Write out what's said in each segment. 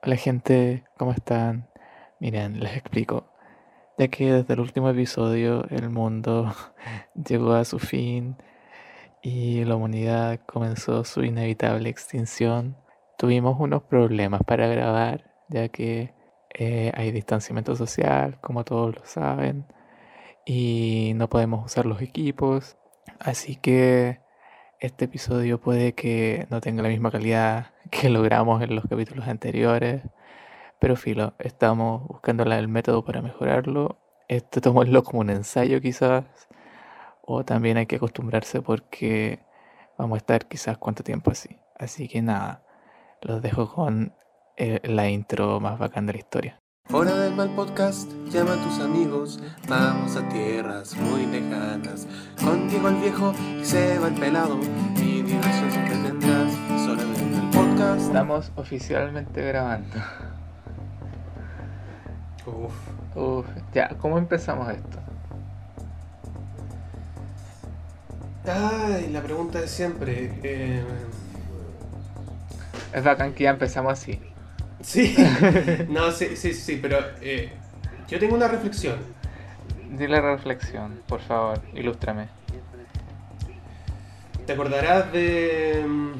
Hola gente, ¿cómo están? Miren, les explico. Ya que desde el último episodio el mundo llegó a su fin y la humanidad comenzó su inevitable extinción, tuvimos unos problemas para grabar, ya que eh, hay distanciamiento social, como todos lo saben, y no podemos usar los equipos. Así que este episodio puede que no tenga la misma calidad que logramos en los capítulos anteriores, pero filo, estamos buscando el método para mejorarlo. Este tomémoslo como un ensayo quizás, o también hay que acostumbrarse porque vamos a estar quizás cuánto tiempo así. Así que nada, los dejo con eh, la intro más bacán de la historia. Fuera del mal podcast, llama a tus amigos, vamos a tierras muy lejanas. Contigo el viejo y se va el pelado, y diversión siempre tendrás, solo en el podcast. Estamos oficialmente grabando. Uf. Uf, ya, ¿cómo empezamos esto? Ay, la pregunta de siempre. eh, Es bacán que ya empezamos así. Sí, no, sí, sí, sí, pero eh, yo tengo una reflexión. Dile reflexión, por favor, ilústrame. ¿Te acordarás de mm,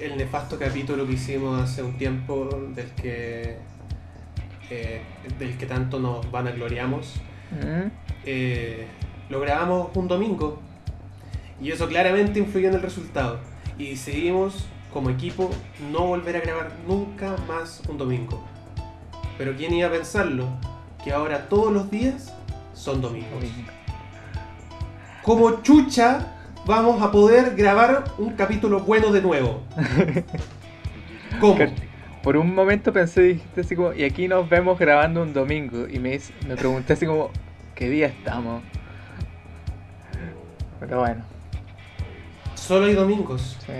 el nefasto capítulo que hicimos hace un tiempo del que eh, del que tanto nos vanagloriamos? ¿Mm? Eh, lo grabamos un domingo y eso claramente influyó en el resultado y decidimos como equipo no volver a grabar nunca más un domingo. Pero quién iba a pensarlo que ahora todos los días son domingos. Como chucha vamos a poder grabar un capítulo bueno de nuevo. ¿Cómo? Por un momento pensé, dijiste así como, y aquí nos vemos grabando un domingo. Y me, me pregunté así como, ¿qué día estamos? Pero bueno, Solo hay domingos. sí.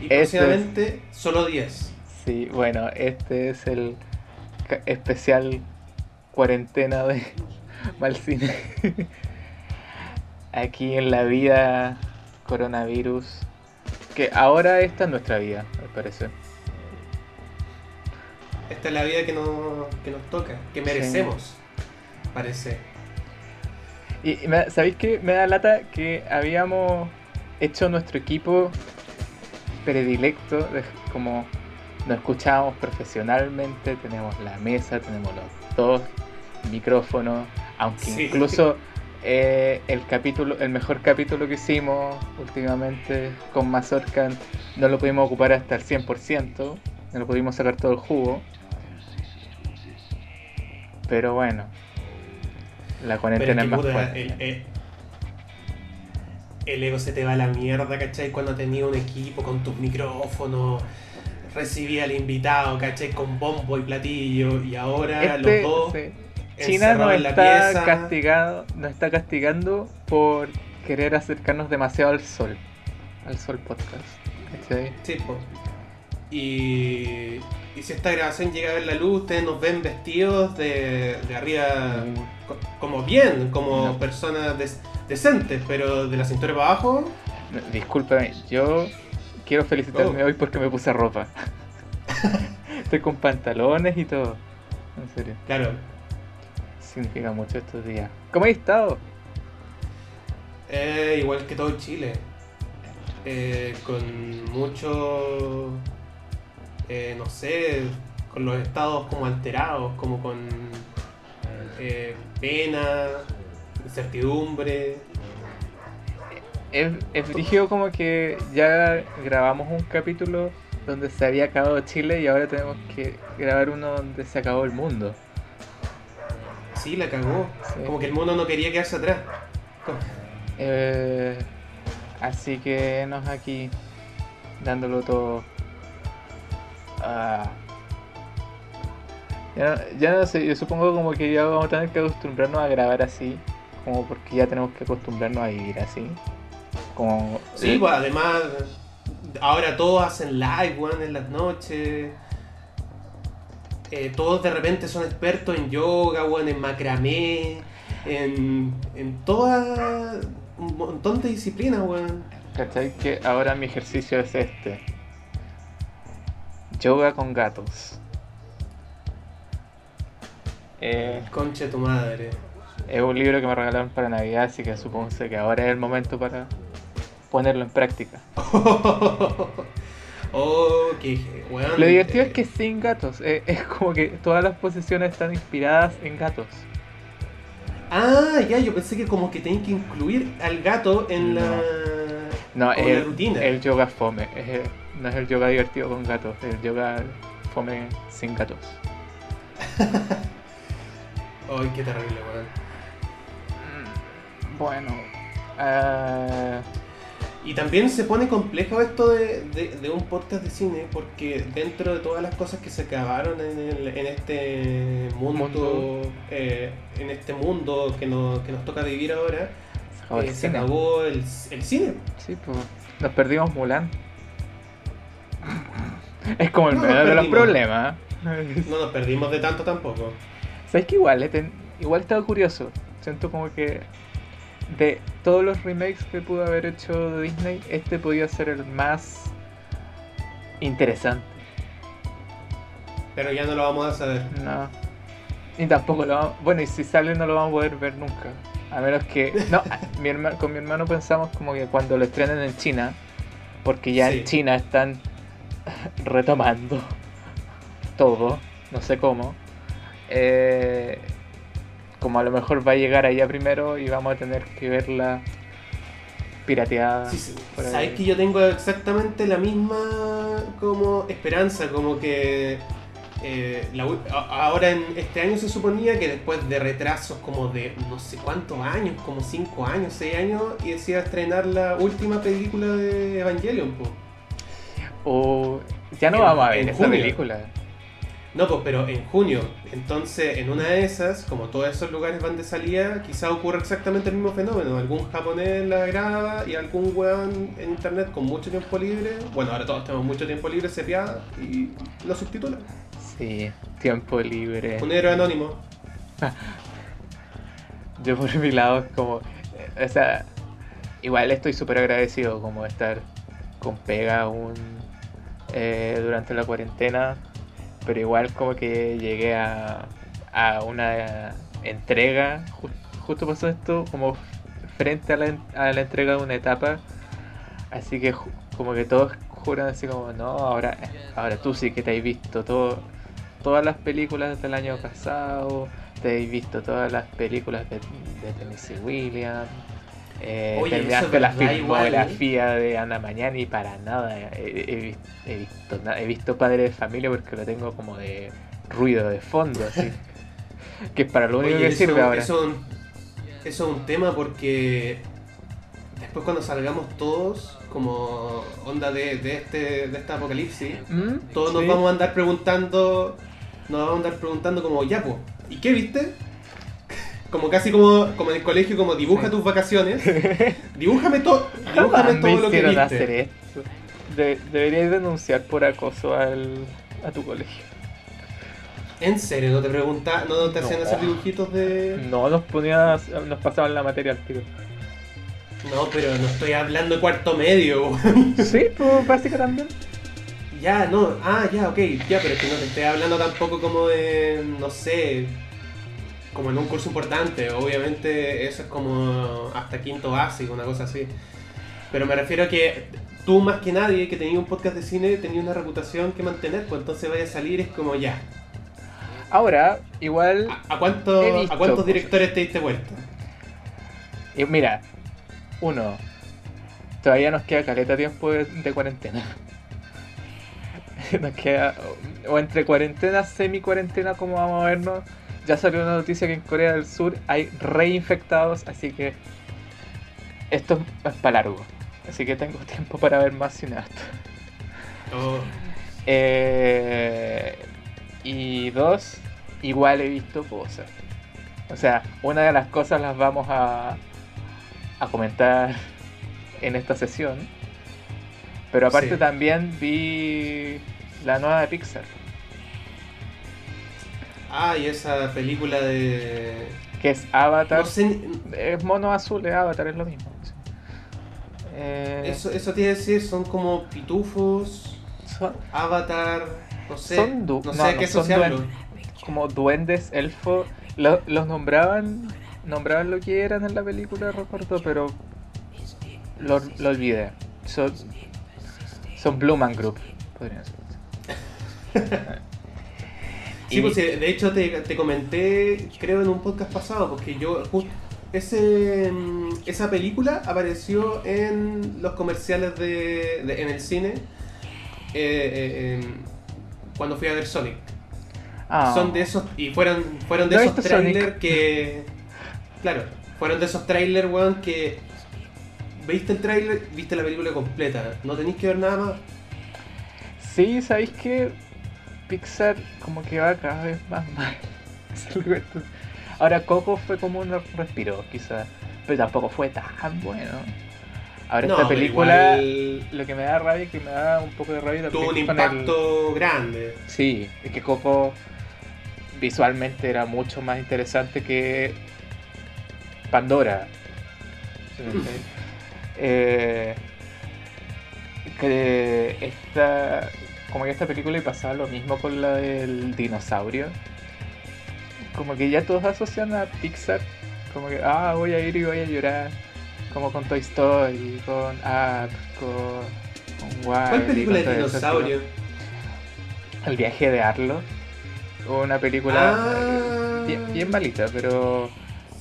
Y Este es- próximamente solo 10. Sí, bueno, este es el especial cuarentena de Malcine. Aquí en la vida coronavirus. Que ahora esta es nuestra vida, al parecer. Esta es la vida que, no- que nos toca, que merecemos, parece. Y ¿sabéis qué? Me da lata que habíamos hecho nuestro equipo predilecto, de- como nos escuchábamos profesionalmente, tenemos la mesa, tenemos los dos micrófonos, aunque Sí. incluso eh, el capítulo, el mejor capítulo que hicimos últimamente con Mazorca no lo pudimos ocupar hasta el 100%, no lo pudimos sacar todo el jugo. Pero bueno, la cuarentena es más fuerte. el, el- el ego se te va a la mierda, ¿cachai? Cuando tenías un equipo con tus micrófonos, recibía al invitado, ¿cachai? Con bombo y platillo, y ahora Este, los dos sí. China nos en la está pieza. castigado, nos está castigando por querer acercarnos demasiado al sol, al sol podcast. ¿cachai? Sí, po. Y, y si esta grabación llega a ver la luz, ustedes nos ven vestidos de, de arriba co- como bien, como No. personas des- decentes, pero de la cintura para abajo, Discúlpame, yo quiero felicitarme Oh. hoy porque me puse ropa. Estoy con pantalones y todo. En serio, claro, significa mucho estos días. ¿Cómo has estado? eh, igual que todo Chile, eh, con mucho, eh, no sé, con los estados como alterados, como con eh, pena, incertidumbre. Es, es brígido como que ya grabamos un capítulo donde se había acabado Chile y ahora tenemos que grabar uno donde se acabó el mundo. Sí, la cagó. Sí. Como que el mundo no quería quedarse atrás. Eh, así que nos aquí dándolo todo. Ah. Ya, no- ya no sé, yo supongo como que ya vamos a tener que acostumbrarnos a grabar así, como porque ya tenemos que acostumbrarnos a vivir así. Como Sí, pues además, ahora todos hacen live, weón, en las noches. Eh, todos de repente son expertos en yoga, weón, en macramé, en, en toda un montón de disciplinas, weón. ¿Cachai? Que ahora mi ejercicio es este. Yoga con gatos. Eh, Concha de tu madre. Es un libro que me regalaron para Navidad, así que supongo que ahora es el momento para ponerlo en práctica. oh, qué weón. Lo divertido es que sin gatos. eh, es como que todas las posiciones están inspiradas en gatos. Ah, ya, yo pensé que como que tenían que incluir al gato en No. la. No, como es la el, rutina. el yoga fome. es el- no es el yoga divertido con gatos, es el yoga fome sin gatos. Ay, qué terrible, weón. Bueno. ah, Y también se pone complejo esto de, de- de un podcast de cine, porque dentro de todas las cosas que se acabaron en, el- en este mundo, Mundo. eh, en este mundo que nos, que nos toca vivir ahora, se acabó el eh, se cine. acabó el, el cine. Sí, pues. Nos perdimos Mulan. Es como el No, menor de los problemas. No nos perdimos de tanto tampoco. ¿Sabes que igual? eh, ten- igual estaba curioso. Siento como que de todos los remakes que pudo haber hecho Disney, este podía ser el más interesante. Pero ya no lo vamos a saber. No. Y tampoco lo vamos... Bueno, y si sale no lo vamos a poder ver nunca. A menos que... No, mi con mi hermano pensamos como que cuando lo estrenen en China, porque ya Sí. en China están retomando todo, no sé cómo. eh, como a lo mejor va a llegar allá primero y vamos a tener que verla pirateada. Sí. Sabes que yo tengo exactamente la misma como esperanza, como que eh, la ahora en este año se suponía que después de retrasos como de no sé cuántos años, como 5 años, 6 años, y decía estrenar la última película de Evangelion. po. O ya no En- vamos a ver esa junio. película. No, pues, pero en junio. Entonces, en una de esas, como todos esos lugares van de salida, quizá ocurra exactamente el mismo fenómeno. Algún japonés la graba y algún weón en internet con mucho tiempo libre, bueno, ahora todos tenemos mucho tiempo libre, se piada y lo subtitula. Sí, tiempo libre. Un héroe anónimo. Yo por mi lado es como, eh, o sea, igual estoy súper agradecido como de estar con pega aún eh, durante la cuarentena, pero igual como que llegué a, a una entrega, ju- justo pasó esto como frente a la, a la entrega de una etapa, así que como que todos juran así como, no, ahora, ahora tú sí que te has visto todo, todas las películas del año pasado, te habéis visto todas las películas de, de Tennessee Williams. Eh, Oye, terminaste la verdad igual, ¿eh? filmografía de Ana Mañana y para nada he, he vis- he visto he visto Padre de Familia porque lo tengo como de ruido de fondo así que es para lo único Oye, que eso, sirve ahora Eso, es un- eso es un tema porque después cuando salgamos todos, como onda de, de este, de esta apocalipsis, ¿Mm? todos nos vamos a andar preguntando, nos vamos a andar preguntando como, ya po, ¿y qué viste? Como casi como, como en el colegio, como dibuja Sí. tus vacaciones. Dibújame, to- dibújame me todo lo que viste. hacer esto De- deberías denunciar por acoso al, a tu colegio ¿En serio? ¿No te pregunta, no te hacían No. hacer dibujitos de...? no nos ponían nos pasaban la materia al tiro No, pero no estoy hablando de cuarto medio. sí pues básica también ya, no, ah, ya, ok, ya, pero es que no te estoy hablando tampoco como de, no sé, como en un curso importante. Obviamente eso es como hasta quinto básico, una cosa así. Pero me refiero a que tú más que nadie que tenía un podcast de cine tenía una reputación que mantener, pues entonces vaya a salir es como ya. ahora igual ¿A, a cuánto- visto ¿a cuántos directores te diste vuelta? Y mira, uno, todavía nos queda caleta tiempo de, de cuarentena. nos queda, o, entre cuarentena, semi-cuarentena, como vamos a vernos. Ya salió una noticia que en Corea del Sur hay reinfectados, así que esto es para largo. Así que tengo tiempo para ver más cineasta. Oh, Eh, y dos, igual he visto cosas. O sea, una de las cosas las vamos a, a comentar en esta sesión. Pero aparte Sí. también vi la nueva de Pixar, Ah, y esa película de... que es Avatar. No sé, Es mono azul, es Avatar, es lo mismo. Eh, eso, eso iba a decir, son como pitufos, son- avatar... No sé, Son no no, sé no, qué son asociarlo. como duendes, elfos. Lo- los nombraban nombraban lo que eran en la película, recuerdo, pero lo, lo olvidé. Son, son Blue Man Group, podrían ser. Sí, Y- pues eh, de hecho te, te comenté, creo en un podcast pasado, porque yo ese mm, esa película apareció en los comerciales de, de- en el cine eh, eh, em, cuando fui a ver Sonic. Ah, Son de esos y fueron fueron de No esos trailers que claro, fueron de esos trailers, weón, que viste el trailer, viste la película completa, no tenéis que ver nada más. Sí, ¿sabéis que Pixar como que va cada vez más mal? Ahora Coco fue como un respiro, quizás, pero tampoco fue tan bueno. Ahora No, esta película, igual lo que me da rabia, que me da un poco de rabia tuvo un también con el- impacto grande. Sí, es que Coco visualmente era mucho más interesante que Pandora. Eh, que esta, como que esta película y pasaba lo mismo con la del dinosaurio. Como que ya todos asocian a Pixar, como que, ah, voy a ir y voy a llorar. Como con Toy Story, con Up, con, con Wall-E, ¿Cuál película de eso, dinosaurio? el viaje de Arlo. Una película Ah. bien, bien malita, pero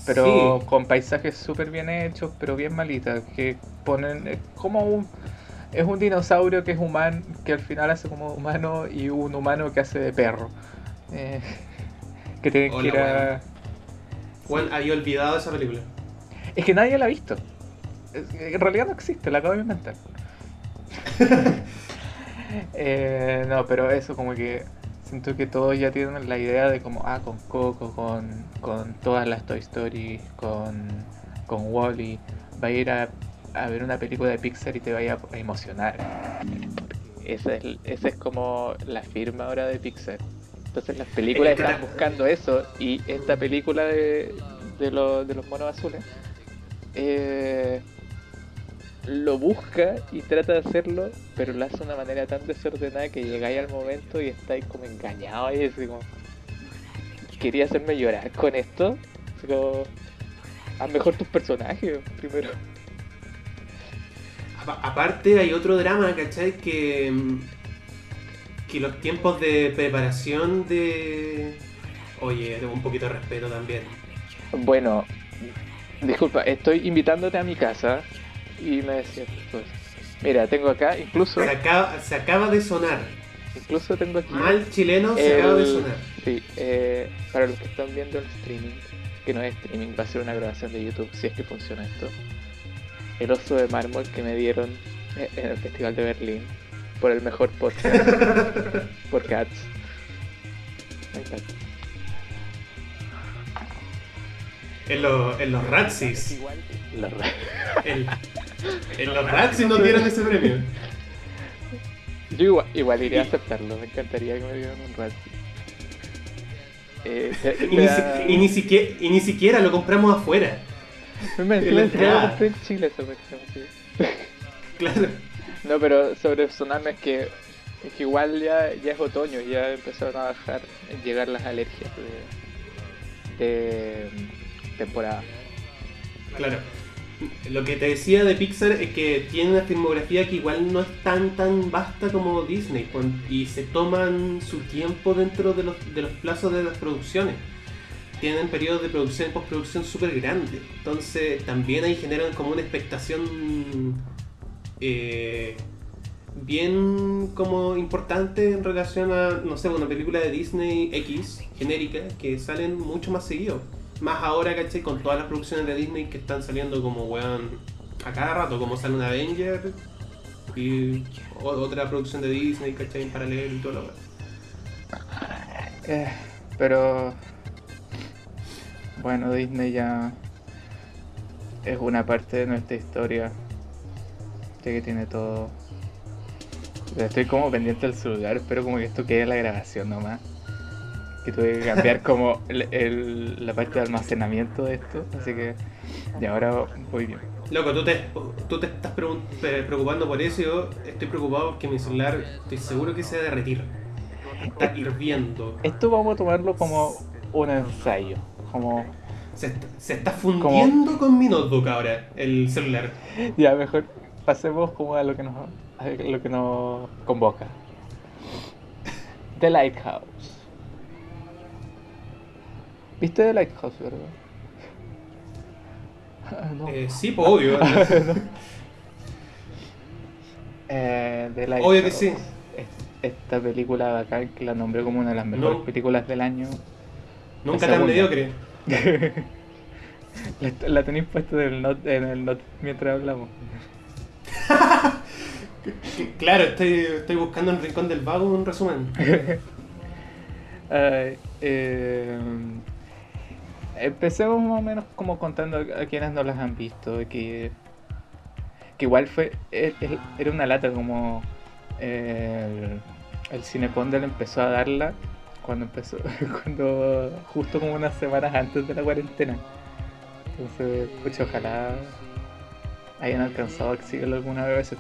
pero Sí. con paisajes súper bien hechos, pero bien malita. Que ponen es como un es un dinosaurio que es humano, que al final hace como humano y un humano que hace de perro. Eh, que tiene que ir a- Juan, había olvidado esa película. Es que nadie la ha visto. En realidad no existe, la acabo de inventar. Eh, no, pero eso como que siento que todos ya tienen la idea de como, ah, con Coco, con, con todas las Toy Story, con, con Wally, va a ir a, a ver una película de Pixar y te vaya a emocionar. Esa es, esa es como la firma ahora de Pixar. Entonces las películas Es están buscando eso y esta película de, de, los- de los monos azules eh, lo busca y trata de hacerlo, pero lo hace de una manera tan desordenada que llegáis al momento y estáis como engañados y así como quería hacerme llorar con esto. Como, haz mejor tus personajes primero. Apa- Aparte hay otro drama, ¿cachai? Que, mm, que los tiempos de preparación de... Oye, tengo un poquito de respeto también. Bueno, disculpa, estoy invitándote a mi casa y me decías, pues, mira, tengo acá, incluso, Se acaba, se acaba de sonar. incluso tengo aquí Mal chileno se acaba de sonar. Sí, eh, para los que están viendo el streaming, que no es streaming, va a ser una grabación de YouTube, si es que funciona esto. El oso de mármol que me dieron en el Festival de Berlín por el mejor podcast por Cats. Ahí está. En, los en los Ratsis. Ra- En, en los Ratsis nos dieron ese premio. Yo igual, igual iría a aceptarlo, me encantaría que me dieran un rat. Eh, ni, da- y ni siquiera, y ni siquiera lo compramos afuera. Me- me- en la me- entrada. estoy en Chile esa. Claro. No, pero sobre Tsunami es que, es que igual ya, ya es otoño, ya empezaron a bajar, llegar las alergias de, de mm, temporada. Claro. Lo que te decía de Pixar es que tiene una filmografía que igual no es tan tan vasta como Disney y se toman su tiempo dentro de los, de los plazos de las producciones. Tienen periodos de producción y postproducción súper grandes. Entonces también ahí generan como una expectación eh, bien como importante en relación a, no sé, una película de Disney X genérica que salen mucho más seguido. Más ahora, ¿cachai? Con todas las producciones de Disney que están saliendo como, weón, a cada rato, como sale un Avenger y otra producción de Disney, ¿cachai? En paralelo y todo lo demás. Eh, pero bueno, Disney ya es una parte de nuestra historia, ya que tiene todo. Estoy como pendiente del celular, espero como que esto quede en la grabación nomás. Que tuve que cambiar como el- el- la parte de almacenamiento de esto, así que y ahora voy bien. Loco, tú te, tú te estás preocupando por eso y yo estoy preocupado porque mi celular estoy seguro que se va a derretir. Está hirviendo. Esto vamos a tomarlo como un ensayo. Como. Se, está- se está fundiendo con mi notebook ahora, el celular. Ya, mejor pasemos como a lo que nos, a lo que nos convoca. The Lighthouse. ¿Viste The Lighthouse, verdad? Ah, no. Eh, sí, pues obvio. Eh, The Obvio que sí. Es- Esta película bacán que la nombré como una de las mejores No. películas del año. Nunca tan mediocre. La, la tenéis puesta en el, note, en el note mientras hablamos. Claro, estoy, estoy buscando en el rincón del vago un resumen. Ay, eh, empecemos más o menos como contando a quienes no las han visto, que, que igual fue, e- e- era una lata como eh, el, el empezó a darla cuando empezó, cuando justo como unas semanas antes de la cuarentena. Entonces, pucha, ojalá hayan alcanzado a exhibirlo alguna vez,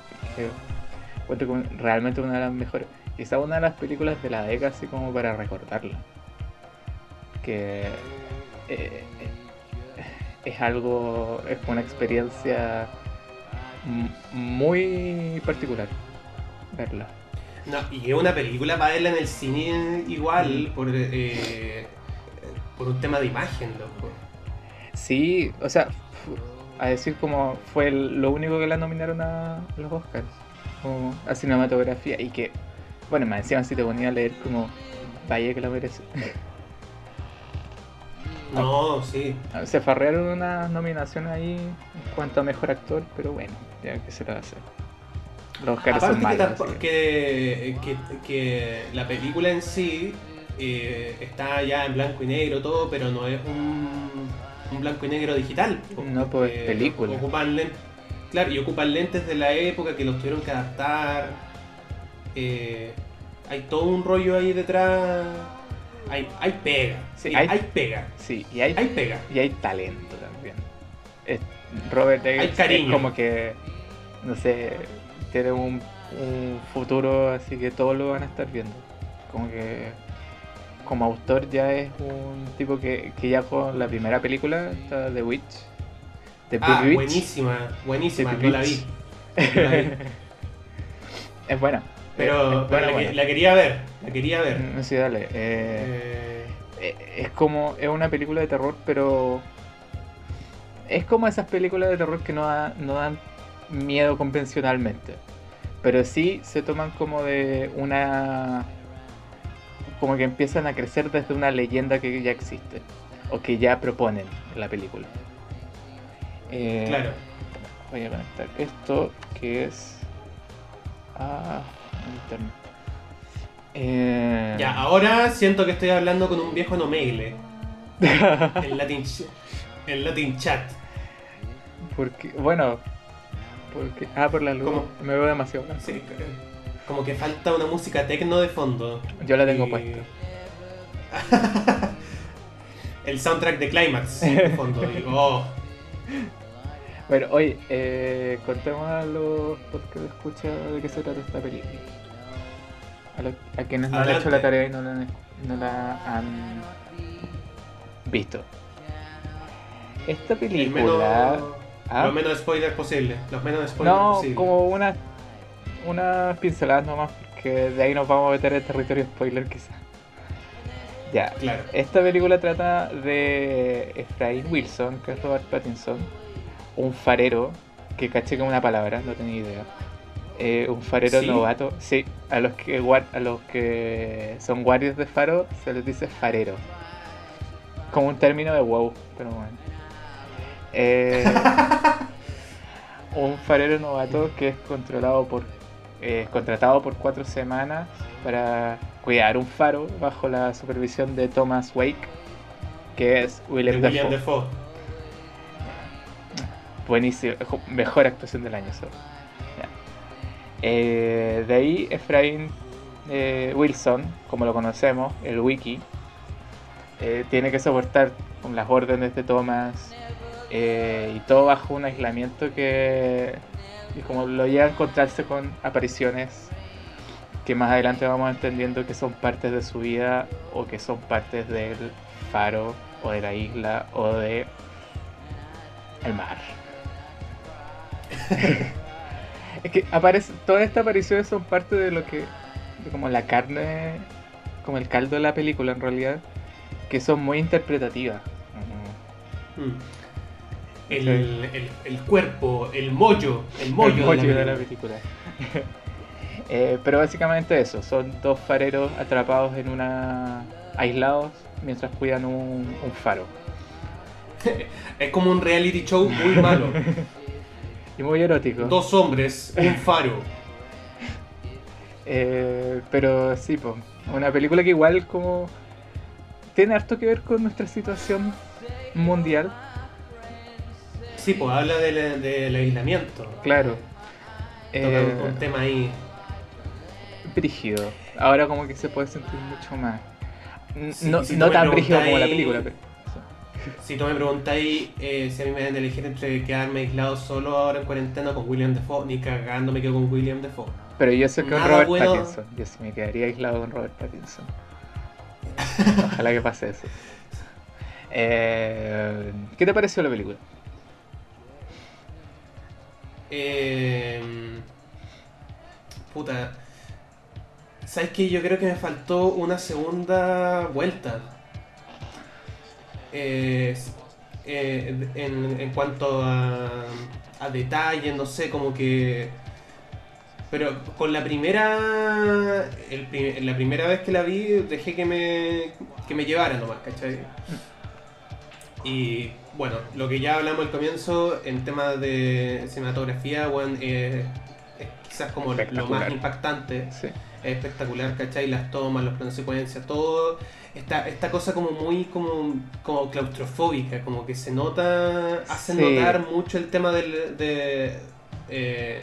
porque realmente una de las mejores. Quizá una de las películas de la década, así como para recordarla. Que eh, es algo, es una experiencia muy particular verla. No, y es una película para verla en el cine igual, por, eh, por un tema de imagen, loco. Sí, o sea, a decir como fue el- lo único que la nominaron a los Oscars, como a cinematografía, y que, bueno, más encima si te ponía a leer como, vaya que la merece. No, sí. Se farrearon unas nominaciones ahí en cuanto a mejor actor, pero bueno, ya que se lo va a hacer. Los Oscars son Aparte que, malos. así que- que, la película en sí eh, está ya en blanco y negro todo, pero no es un, un blanco y negro digital. No, pues, Eh, película. Ocupan len- claro, y ocupan lentes de la época que los tuvieron que adaptar. Eh, hay todo un rollo ahí detrás. Hay, hay pega. Sí, hay- hay, pega. Sí, y hay, Hay pega. y hay talento también. Es- Robert Eggers es como que, no sé, tiene un, un futuro así que todos lo van a estar viendo. Como que como autor ya es un tipo que, que ya con la primera película, esta The Witch, The Ah, Big Witch, buenísima, buenísima. The No la vi. No la vi. es buena. Pero, es pero la, buena. que- la quería ver. La quería ver. Mm, Sí, dale. eh, Eh, Eh, es como es una película de terror pero es como esas películas de terror que no dan miedo convencionalmente pero sí se toman como de una como que empiezan a crecer desde una leyenda que ya existe o que ya proponen en la película Eh, claro. voy a conectar esto que es a internet Eh, Ya, ahora siento que estoy hablando con un viejo en Omegle. En Latin, ch- en Latin Chat. Porque, bueno, porque, ah, por la luz, ¿Cómo? me veo demasiado blanco. Sí, como que falta una música tecno de fondo. Yo la tengo Y- puesta. El soundtrack de Climax de fondo. y- oh, Bueno, oye, eh, contemos a los que escuchan de qué se trata esta película. A, los- a quienes no han hecho la tarea y no la han, no la han visto. Esta el película... ¿Ah? Los menos spoilers posible. Los menos spoilers No, posible. como unas unas pinceladas nomás, porque de ahí nos vamos a meter en territorio spoiler quizás. Ya, Claro. esta película trata de Efraín Wilson, que es Robert Pattinson, un farero, que caché es una palabra, no tenía idea. Eh, un farero ¿Sí? novato, sí, a los que a los que son guardias de faro se les dice farero. Como un término de wow, pero bueno. Eh, un farero novato que es controlado por eh, contratado por cuatro semanas para cuidar un faro bajo la supervisión de Thomas Wake, que es William Dafoe. Defoe. Buenísimo, jo- mejor actuación del año. so. Ya. Eh, de ahí Efraín eh, Wilson, como lo conocemos, el wiki, eh, tiene que soportar con las órdenes de Thomas eh, y todo bajo un aislamiento que y como lo lleva a encontrarse con apariciones que más adelante vamos entendiendo que son partes de su vida o que son partes del faro o de la isla o de el mar. es que aparece, todas estas apariciones son parte de lo que, de como la carne, como el caldo de la película en realidad, que son muy interpretativas. Mm. El, el, el, cuerpo, el mollo, el mollo, el de, la de la película. Eh, pero básicamente eso, son dos fareros atrapados en una... aislados mientras cuidan un, un faro. es como un reality show muy malo. y muy erótico. Dos hombres, un faro. Eh, pero sí, pues, una película que igual como tiene harto que ver con nuestra situación mundial. Sí, pues habla del, aislamiento. Claro. Eh, un tema ahí. Brígido. Ahora como que se puede sentir mucho más. no, no tan brígido como la película, pero. Si tú me preguntáis eh, si a mí me dan de elegir entre quedarme aislado solo ahora en cuarentena con William Defoe, ni cagando me quedo con William Defoe. Pero yo sé que con Robert Pattinson. Yo sí me quedaría aislado con Robert Pattinson. Ojalá que pase eso. Eh, ¿Qué te pareció la película? Eh, puta. ¿Sabes qué? Yo creo que me faltó una segunda vuelta. Eh, en, en, cuanto a, a detalles, no sé, como que pero con la primera. El, la primera vez que la vi, dejé que me, que me llevara nomás, ¿cachai? Y bueno, lo que ya hablamos al comienzo, en temas de cinematografía, bueno, es quizás como lo más impactante. Es espectacular, ¿cachai? Las tomas, los planos secuencias, todo. Esta, esta cosa como muy como, como claustrofóbica, como que se nota, hace notar mucho el tema del, de, eh,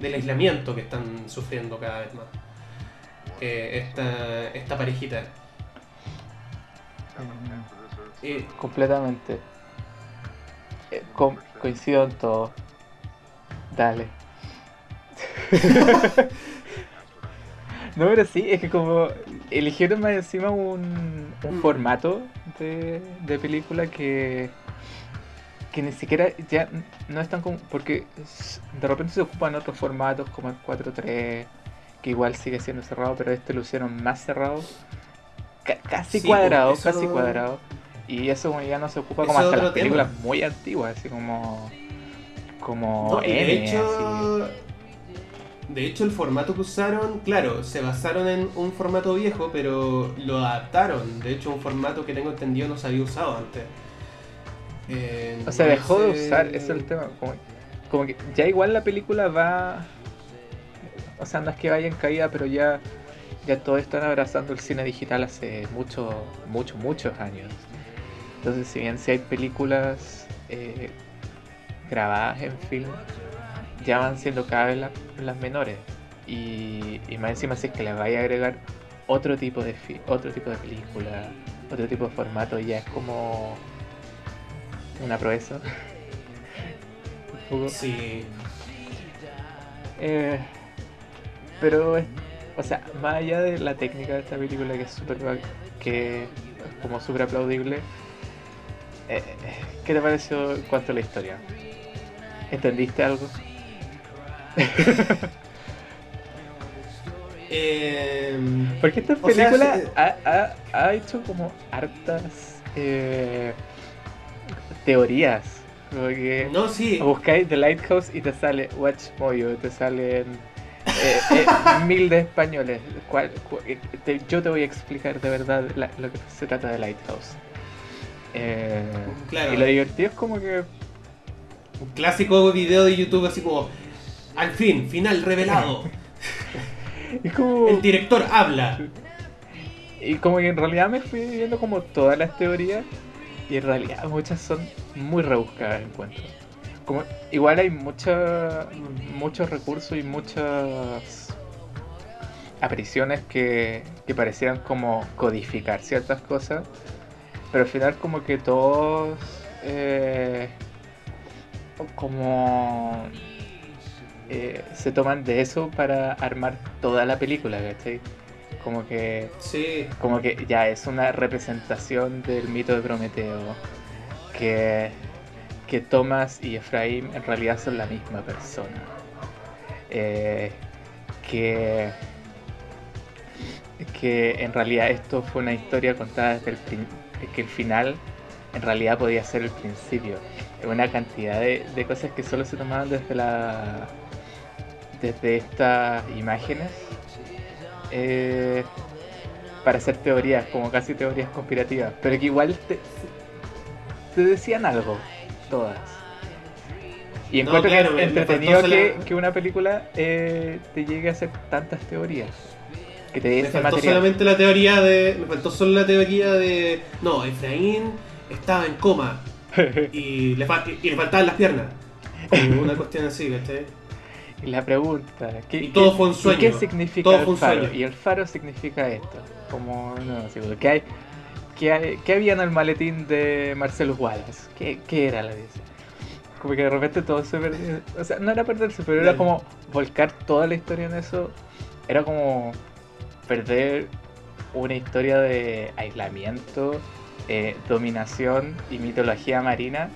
del aislamiento que están sufriendo cada vez más. Eh, esta, esta parejita. Completamente. Coincido en todo. Dale. no, pero sí, es que como eligieron más encima un, un mm. formato de, de película que que ni siquiera ya no están como. Porque de repente se ocupan otros formatos como el 4.3, que igual sigue siendo cerrado, pero este lo hicieron más cerrado. casi cuadrado, casi cuadrado. Y eso como ya no se ocupa como hasta las películas muy antiguas, así como. Como de hecho. De hecho, el formato que usaron, claro, se basaron en un formato viejo, pero lo adaptaron. De hecho, un formato que tengo entendido no se había usado antes. Eh, o sea, dejó de usar, ese es el tema. Como, que ya igual la película va. O sea, no es que vaya en caída, pero ya, ya todos están abrazando el cine digital hace muchos, muchos, muchos años. Entonces, si bien si hay películas eh, grabadas en film, ya van siendo cada vez las menores. Y, más encima, si es que le vaya a agregar otro tipo de otro tipo de película, otro tipo de formato, ya es como una proeza. sí. Eh, pero, o sea, más allá de la técnica de esta película que es súper que es como súper aplaudible, eh, ¿qué te pareció en cuanto a la historia? ¿Entendiste algo? eh, Porque esta película ha, ha, hecho como hartas eh, teorías. Porque no, sí. buscáis The Lighthouse y te sale Watch Moyo, te salen eh, eh, mil de españoles. Eh, yo te voy a explicar de verdad lo que se trata de Lighthouse. Y lo divertido es como que. Un clásico video de YouTube así como. Al fin, final revelado. El director habla. Y como que en realidad me fui viendo como todas las teorías y en realidad muchas son muy rebuscadas, encuentro. Como, igual hay mucha, muchos recursos y muchas apariciones que, que parecieran como codificar ciertas cosas, pero al final como que todos eh, como eh, se toman de eso para armar toda la película, ¿cachai? Como que, Sí, como que ya es una representación del mito de Prometeo, que, que Thomas y Efraín en realidad son la misma persona. Eh, que, que en realidad esto fue una historia contada desde el prin- que el final en realidad podía ser el principio. Una cantidad de, de cosas que solo se tomaban desde la desde estas imágenes eh, para hacer teorías, como casi teorías conspirativas, pero que igual te, te decían algo, todas. Y No, encuentro claro, que es entretenido que, que una película eh, te llegue a hacer tantas teorías. Que te dé me ese faltó material. solamente la teoría de. Me faltó solo la teoría de. No, Efraín estaba en coma y le, y le faltaban las piernas. Como una cuestión así, ¿cachai? Y la pregunta, ¿qué, Y todo fue un sueño. ¿Qué significa Todo el fue un faro? sueño. Y el faro significa esto. Como, no, sí, ¿qué, hay, qué, hay- qué había en el maletín de Marcelo Wallace? ¿Qué, qué era la dice? Como que de repente todo se perdió. O sea, no era perderse, pero era como volcar toda la historia en eso. Era como perder una historia de aislamiento, eh, dominación y mitología marina,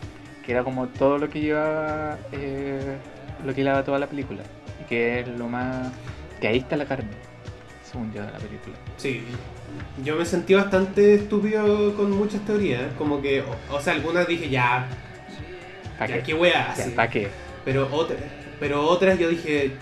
que era como todo lo que llevaba, eh, lo que llevaba toda la película. Y que es lo más... que ahí está la carne, según yo, de la película. Sí. Yo me sentí bastante estúpido con muchas teorías. Como que. O, o sea, algunas dije ya. ¿Para Ya, qué? qué wea. así. ¿Para qué? Pero otras, pero otras yo dije,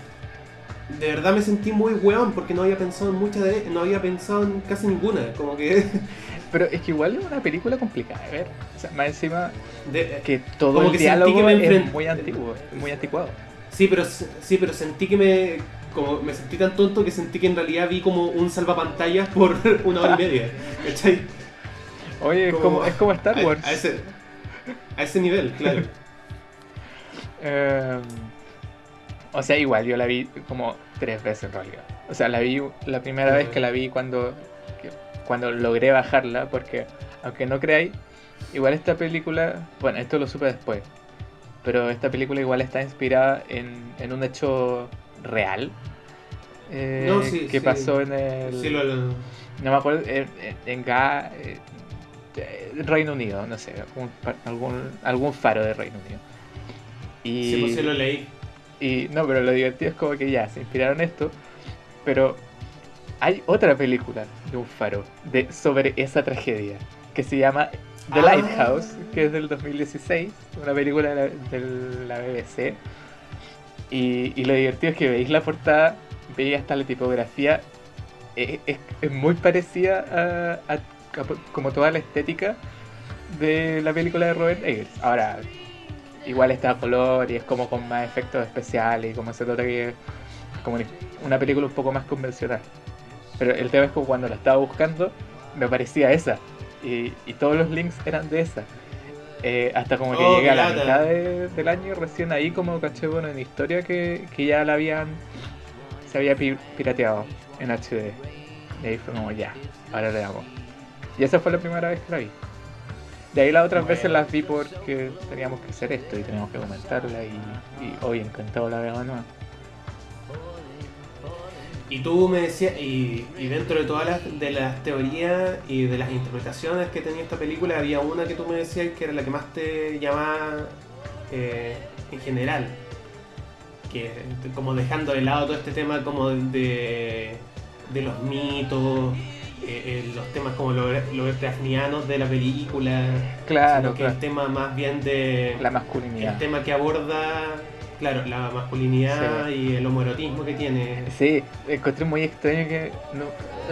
de verdad me sentí muy weón porque no había pensado en muchas de no había pensado en casi ninguna, como que Pero es que igual es una película complicada de ver. O sea, más encima de- que todo Como el que diálogo que me es muy antiguo, muy anticuado. sí, pero sí, pero sentí que me como me sentí tan tonto que sentí que en realidad vi como un salvapantallas por una hora y media, ¿cachai? Oye, es como, es como Star Wars. A, ese, a ese nivel, claro. Eh, o sea, igual yo la vi como tres veces en realidad. O sea, la vi la primera vez que la vi cuando, que- cuando logré bajarla, porque aunque no creáis, igual esta película, bueno, esto lo supe después, pero esta película igual está inspirada en, en un hecho real. eh, No, sí, que sí. pasó en el Sí, lo, lo- no me acuerdo en, en- Ga- eh, Reino Unido no sé algún algún faro de Reino Unido y, sí, pues sí lo leí. Y no, pero lo divertido es como que ya se inspiraron esto, pero hay otra película de un faro de, sobre esa tragedia que se llama The Ah. Lighthouse, que es del 2016, una película de la, de la BBC. Y, y lo divertido es que veis la portada, veis hasta la tipografía, eh, es, es muy parecida a, a- a- como toda la estética de la película de Robert Eggers. Ahora, igual está a color y es como con más efectos especiales y como se nota que es como una película un poco más convencional. Pero el tema es que cuando la estaba buscando me parecía esa y, y todos los links eran de esa. Eh, hasta como que Oh, llegué a la lata. mitad de- del año recién ahí como caché bueno en historia que, que ya la habían se había pi- pirateado en HD. Y ahí fue como ya, ahora le damos. Y esa fue la primera vez que la vi. De ahí las otras Bueno. veces las vi porque teníamos que hacer esto y teníamos que comentarla y, y hoy encantado la veo de nuevo. Y tú me decías, y, y dentro de todas las, de las teorías y de las interpretaciones que tenía esta película, había una que tú me decías que era la que más te llamaba eh, en general. Que como dejando de lado todo este tema como de, de los mitos, eh, eh, los temas como los Lovecraftianos de la película, Claro, sino que claro. el tema más bien de La el masculinidad. tema que aborda, claro, la masculinidad y el homoerotismo que tiene. Sí, encontré muy extraño que no,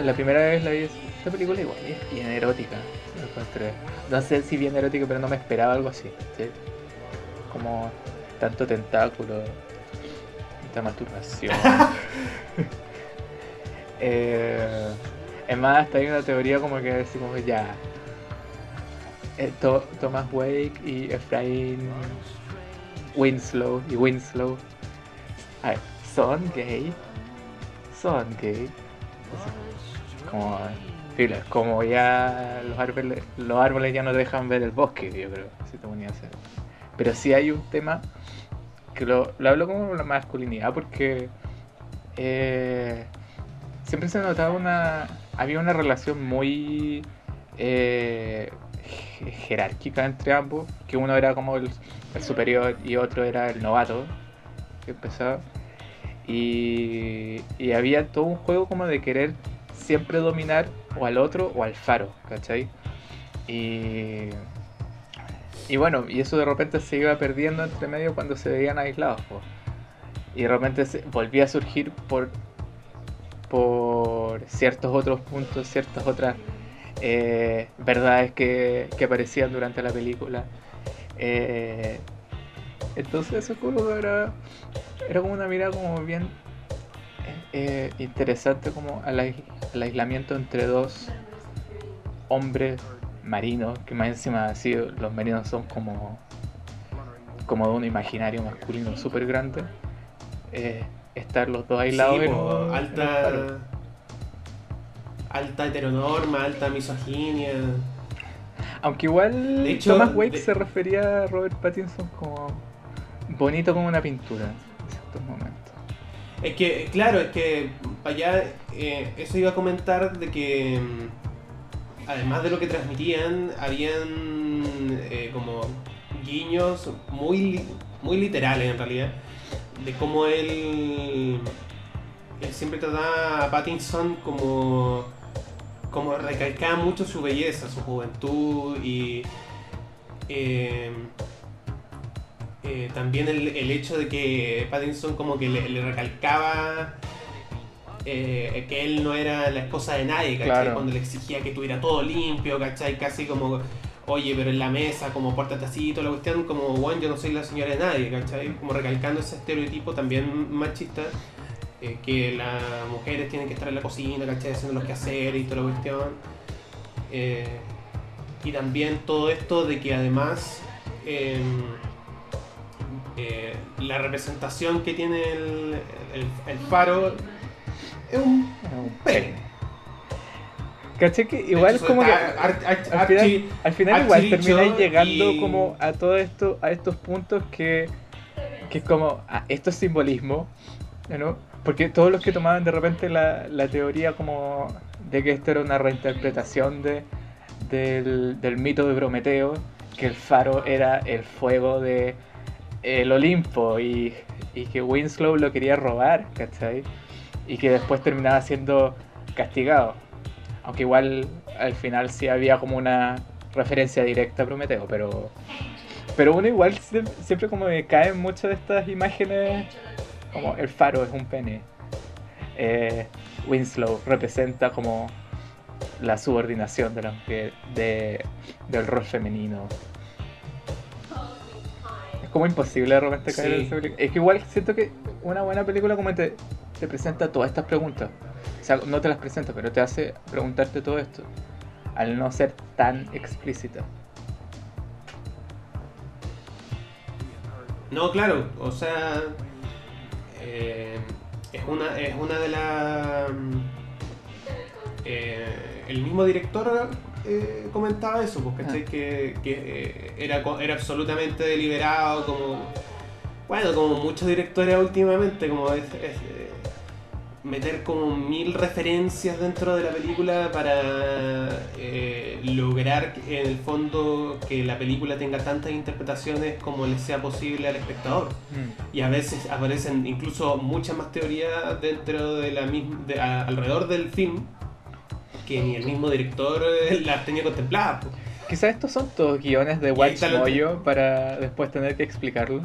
la primera vez la vi. Esta película igual es bien erótica. encontré. No sé si bien erótica, pero no me esperaba algo así. ¿sí? Como tanto tentáculo, tanta masturbación. eh, es más, hasta hay una teoría como que decimos ya. eh, Thomas Wake y Efraín Winslow y Winslow son gay, son gay. Así, Como, como ya los árboles, los árboles ya no dejan ver el bosque, yo creo, si te ponía a hacer. Pero sí hay un tema que lo, lo hablo como la masculinidad porque eh, siempre se notaba una. Había una relación muy eh, jerárquica entre ambos, que uno era como el, superior y otro era el novato que empezaba. Y, había todo un juego como de querer siempre dominar o al otro o al faro, ¿cachai? Y, y bueno, y eso de repente se iba perdiendo entre medio cuando se veían aislados. Y de repente volvía a surgir por, por ciertos otros puntos, ciertas otras eh, verdades que, que aparecían durante la película. Eh, entonces eso como era, como una mirada como bien eh, interesante como al aislamiento entre dos hombres marinos, que más encima así los marinos son como como de un imaginario masculino súper grande. Estar los dos aislados Sí, en un alta. Alta heteronorma, alta misoginia. Aunque igual De hecho, Thomas Wake de- se refería a Robert Pattinson como bonito como una pintura en ciertos momentos. Es que, claro, es que para allá, eh, eso iba a comentar de que, mm, además de lo que transmitían, habían eh, como guiños muy, muy literales en realidad, de cómo él, él siempre trataba a Pattinson como, como recalcaba mucho su belleza, su juventud y... eh, eh, también el, el hecho de que Pattinson como que le, le recalcaba eh, que él no era la esposa de nadie, ¿cachai? Claro. Cuando le exigía que tuviera todo limpio, ¿cachai? Casi como, oye, pero en la mesa, como pórtate así, toda la cuestión, como, bueno, yo no soy la señora de nadie, ¿cachai? Como recalcando ese estereotipo también machista, eh, que las mujeres tienen que estar en la cocina, ¿cachai? Haciendo los quehaceres y toda la cuestión. Eh, y también todo esto de que además em, eh, la representación que tiene el, el- el faro es un pene. ¿Cachai que igual Hecho, como que está ar- ar- al final, archi- al final igual termináis llegando y- como a todo esto, a estos puntos que, que es como, ah, esto es simbolismo, ¿no? Porque todos los que tomaban de repente la, la teoría como de que esto era una reinterpretación de, del, del mito de Prometeo, que el faro era el fuego de el Olimpo y, y que Winslow lo quería robar, ¿cachai? Y que después terminaba siendo castigado. Aunque igual al final sí había como una referencia directa a Prometeo, pero pero uno igual sie- siempre como que cae en muchas de estas imágenes como el faro es un pene. Eh, Winslow representa como la subordinación de la mujer, de, del rol femenino. Es como imposible de repente caer en esa película. Es que igual siento que una buena película como te, te presenta todas estas preguntas. Sea, no te las presenta, pero te hace preguntarte todo esto. Al no ser tan explícita. No, claro, o sea, eh, es una es una de las eh, el mismo director eh, comentaba eso, pues, ¿cachai? Ah. Que, que, era, era absolutamente deliberado, como bueno, como muchos directores últimamente, como es, es, meter como mil referencias dentro de la película para eh, lograr en el fondo que la película tenga tantas interpretaciones como le sea posible al espectador. Y a veces aparecen incluso muchas más teorías dentro de la misma, de- a- alrededor del film que ni el mismo director eh, las tenía contempladas. pues. Quizás estos son todos guiones de lo- Mojo para después tener que explicarlo.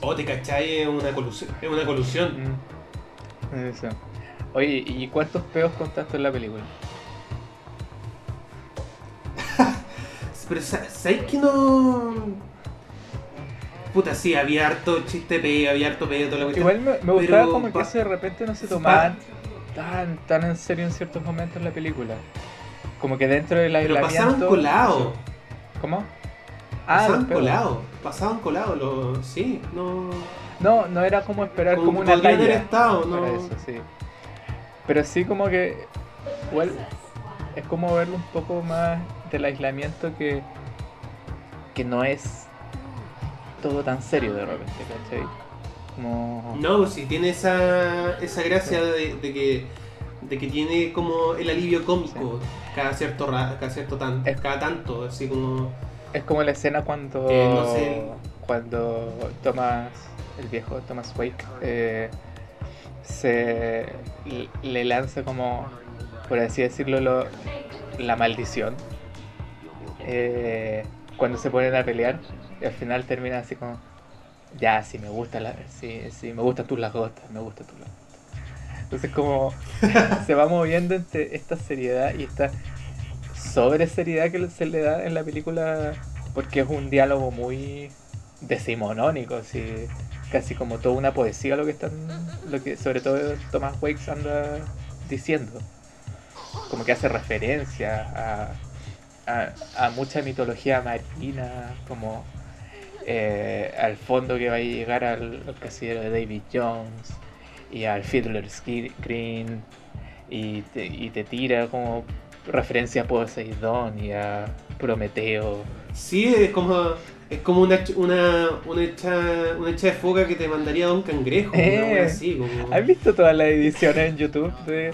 O te cachai, es una colusión. Es una colusión. Mm. Eso. Oye, ¿y cuántos peos contaste en la película? Pero sa- ¿sabes que no...? Puta, sí, había harto chiste peo, había harto peo, toda la cuestión. Igual me, me gustaba Pero como que eso de repente no se tomaban tan, tan en serio en ciertos momentos la película. Como que dentro del Pero aislamiento... pasaban colado. ¿Cómo? Ah, pasaban peos. colado. Pasaban colado. Los... Sí, no... No, no era como esperar como, Como una haber talla estado, ¿no? para eso, sí. Pero sí como que igual es como verlo un poco más del aislamiento que que no es todo tan serio de repente, ¿cachai? Como... No, si tiene esa, esa gracia de, que de que tiene como el alivio cómico cada cierto cada cierto tan, cada tanto, así como es como la escena cuando eh, cuando Thomas el viejo Thomas Wake eh, se le lanza como por así decirlo la maldición. Eh, cuando se ponen a pelear y al final termina así como ya si me gusta la si, si me gustan tus lagostas me gusta tus lagostas entonces como se va moviendo entre esta seriedad y esta sobre seriedad que se le da en la película porque es un diálogo muy decimonónico, así, casi como toda una poesía lo que están, lo que sobre todo Thomas Wakes anda diciendo, como que hace referencia a, a, mucha mitología marina, como eh, al fondo que va a llegar al, al casillero de David Jones y al Fiddler's Green y te, y te tira como referencia a Poseidón y a Prometeo. Sí, es como es como una, una, una, hecha, una hecha de foca que te mandaría a un cangrejo. Eh, así, como... ¿Has visto todas las ediciones en YouTube de,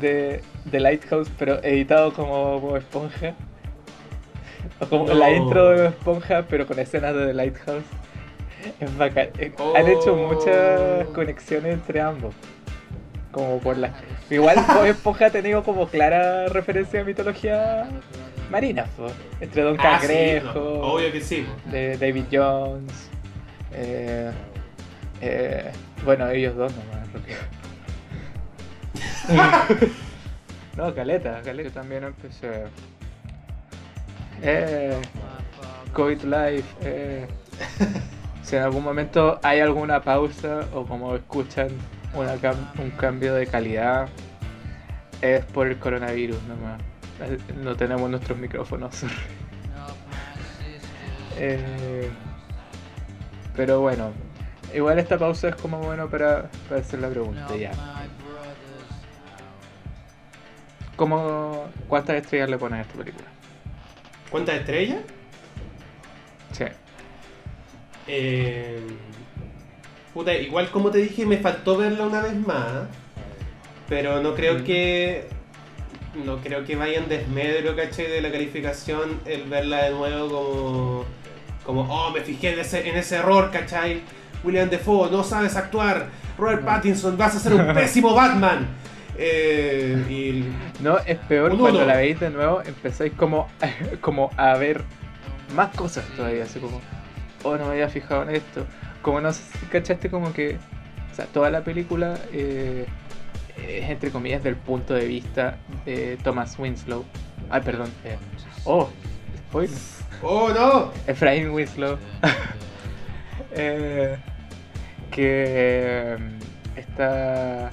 de, de Lighthouse, pero editado como Esponja? O como la intro de Esponja, pero con escenas de The Lighthouse. Es bacán. Eh, han hecho oh. muchas conexiones entre ambos. Como por la. Igual Esponja ha tenido como clara referencia a mitología marina, entre Don ah, Cangrejo. Obvio que sí. De David Jones. Eh, eh, bueno, ellos dos nomás, no, Caleta, Caleta también empecé. Eh, COVID Life. Eh. si en algún momento hay alguna pausa o como escuchan un cambio de calidad, es por el coronavirus nomás. No tenemos nuestros micrófonos. Eh, pero bueno, igual esta pausa es como bueno para, para hacer la pregunta ya. ¿Cómo, ¿Cuántas estrellas le pones a esta película? ¿Cuántas estrellas? Sí. Eh, puta, igual como te dije, me faltó verla una vez más. Pero no creo mm. que. No creo que vaya en desmedro, ¿cachai? De la calificación el verla de nuevo como. Como, oh, me fijé en ese, en ese error, ¿cachai? William Defoe, no sabes actuar. Robert. Pattinson, vas a ser un pésimo Batman. Eh, y no, es peor cuando la veis de nuevo, empezáis como, como a ver más cosas todavía, así como, oh, no me había fijado en esto. Como no sé si cachaste como que, o sea, toda la película eh, es entre comillas del punto de vista de Thomas Winslow. Ay, perdón. Eh, oh, spoiler. Oh, no. Efraín Winslow. eh, que mm, está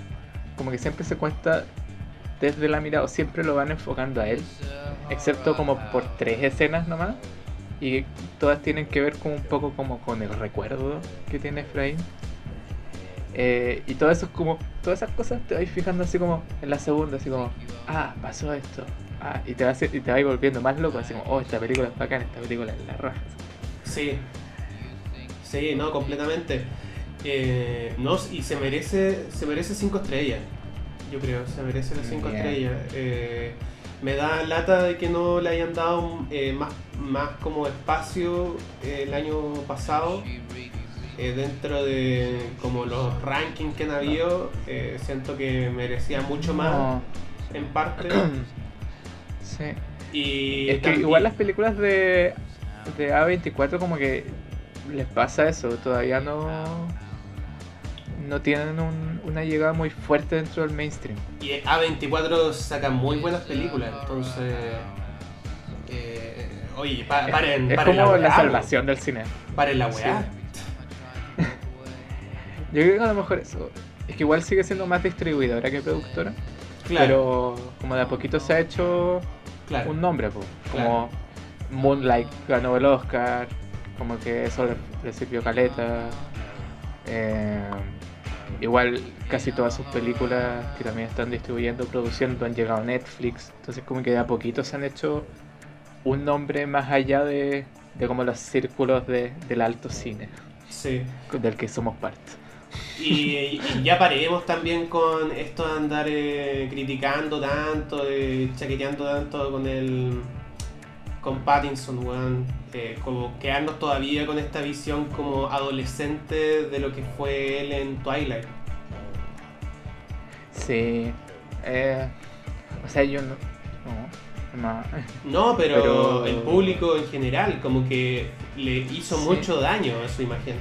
como que siempre se cuenta desde la mirada, siempre lo van enfocando a él, excepto como por tres escenas nomás y todas tienen que ver con un poco como con el recuerdo que tiene Efraín. Eh, y todo eso es como, todas esas cosas te vais fijando así como en la segunda, así como, ah, pasó esto. Ah, y te vas y te vas volviendo más loco, así como, oh, esta película es bacana, esta película es la raja. Sí. Sí, no, completamente. Eh, no, y se merece, se merece cinco estrellas. Yo creo, se merece las cinco estrellas. Eh, me da lata de que no le hayan dado eh, más, más como espacio eh, el año pasado. Eh, dentro de como los rankings que han habido, siento que merecía mucho más en parte. sí. Y es que igual las películas de, de A24 como que les pasa eso, todavía no no tienen una llegada muy fuerte dentro del mainstream. Y A24 saca muy buenas películas, entonces. Eh, oye, paren, es, como la, salvación del cine. Paren la weá. Yo creo que a lo mejor eso. Es que igual sigue siendo más distribuidora que productora. Claro. Pero como de a poquito se ha hecho un nombre, como Moonlight ganó el Oscar, como que eso le principio caleta. Eh, Igual casi todas sus películas que también están distribuyendo, produciendo, han llegado a Netflix. Entonces como que de a poquito se han hecho un nombre más allá de de como los círculos de, del alto cine, Sí. del que somos parte. Y, y ya paremos también con esto de andar eh, criticando tanto, eh, chaqueteando tanto con el. Con Pattinson, weón. Eh, como quedarnos todavía con esta visión como adolescente de lo que fue él en Twilight. Sí. Eh, o sea, yo no. No. pero, Pero- el público en general, como que le hizo Sí. mucho daño a su imagen.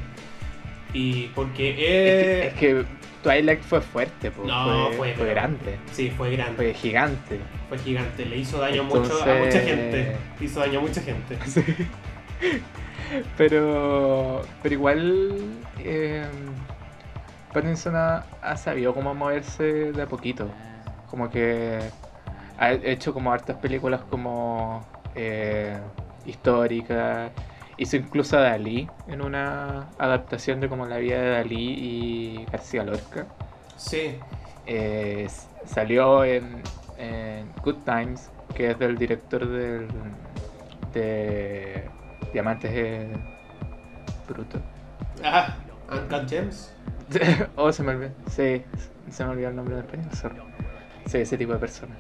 Y porque Es que, eh, es que Twilight fue fuerte, po, No, fue, fue- fue grande, sí, fue grande, fue gigante. fue gigante, le hizo daño mucho a mucha gente. Hizo daño a mucha gente. Sí. Pero, pero igual eh, Pattinson ha, ha sabido cómo moverse de a poquito. Como que ha hecho como hartas películas como eh, históricas. Hizo incluso a Dalí en una adaptación de como la vida de Dalí y García Lorca. Sí, Eh, salió en, en Good Times, que es del director del, de Diamantes Bruto. ah, Uncut Gems. oh, se me olvidó. Sí, se me olvidó el nombre del español. Sí, ese tipo de persona.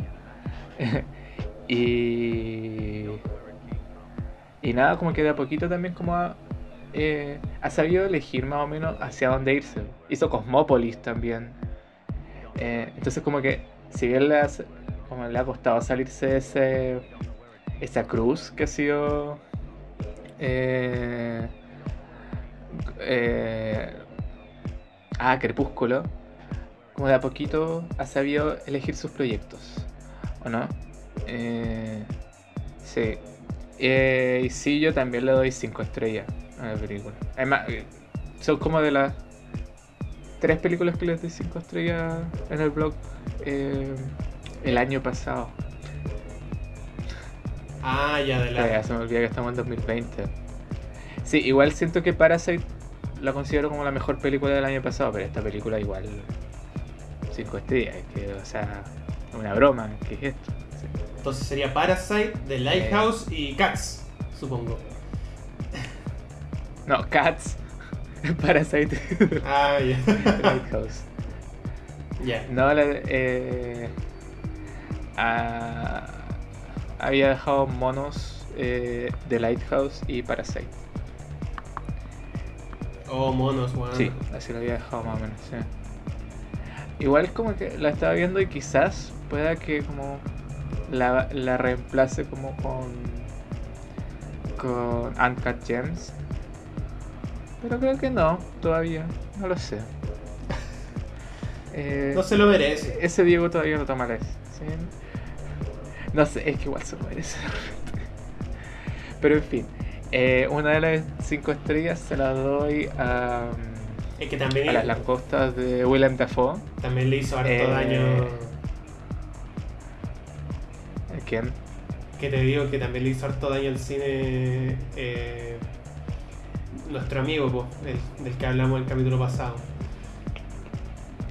y. Y nada, como que de a poquito también como ha, eh, ha sabido elegir más o menos hacia dónde irse. Hizo Cosmópolis también. Eh, entonces como que si bien le, has- como le ha costado salirse de ese, esa cruz que ha sido eh, eh, ah, Crepúsculo, como de a poquito ha sabido elegir sus proyectos, ¿o no? Eh, sí. Eh, y sí, yo también le doy 5 estrellas a la película. Además, eh, son como de las tres películas que les doy 5 estrellas en el blog eh, el año pasado. Ah, ya, de Ya la. se me olvida que estamos en 2020. Sí, igual siento que Parasite la considero como la mejor película del año pasado, pero esta película igual 5 estrellas, es que, o sea, es una broma, ¿qué es esto? Entonces sería Parasite, The Lighthouse y Cats, supongo. No, Cats, Parasite, Ah, ya. Lighthouse. ya. No, la, eh, ah, había dejado monos eh, de Lighthouse y Parasite. Oh, monos, weón. Sí, así lo había dejado más o menos, sí. Igual como que la estaba viendo y quizás pueda que como la, la reemplace como con con Uncut Gems. Pero creo que no, todavía, no lo sé. Eh, No se lo merece. ese Diego todavía no toma la decisión. No sé, es que igual se lo merece. Pero en fin, eh, una de las cinco estrellas se la doy a, Es que también, a las langostas de Willem Dafoe. también le hizo harto Eh, daño. Que te digo que también le hizo harto daño al cine. eh, nuestro amigo, po, el- del que hablamos el capítulo pasado.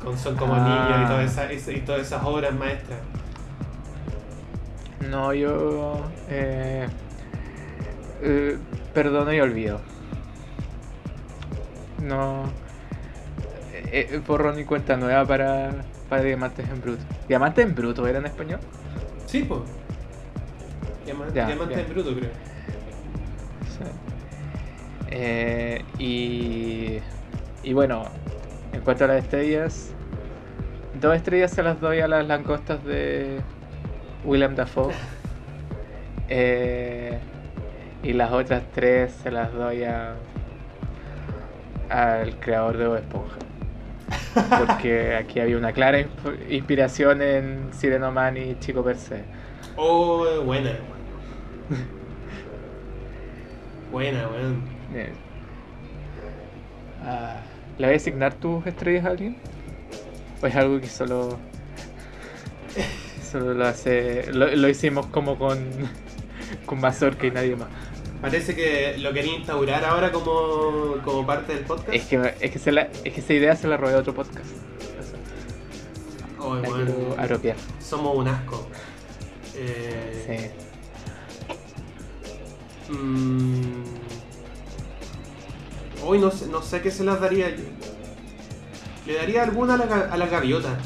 Con Son como Ah. niños y, toda esa- esa- y todas esas obras maestras. No, yo. Eh, eh, perdono y olvido. No. Eh, eh, borrón y cuenta nueva para, para Diamantes en Bruto. ¿Diamantes en Bruto era en español? Sí, pues. Diamante, Ya, Diamante en bruto, creo. Sí. Eh, y, y bueno, en cuanto a las estrellas, dos estrellas se las doy a las langostas de Willem Dafoe. Eh, y las otras tres se las doy a al creador de Bob Esponja. Porque aquí había una clara insp- inspiración en Sireno Man y Chico Per se. Oh, buena. buena, weón. Eh, ah, ¿Le voy a asignar tus estrellas a alguien? ¿O es algo que solo. solo lo hace. Lo, lo hicimos como con. con Mazorca y nadie más? Parece que lo quería instaurar ahora como, como parte del podcast. Es que, es, que se la- es que esa idea se la robé a otro podcast. Oh, La weón, quiero apropiar. somos un asco. Eh, Sí. Mm. Hoy no sé, no sé qué se las daría. yo. Le daría alguna a la, a la gaviota.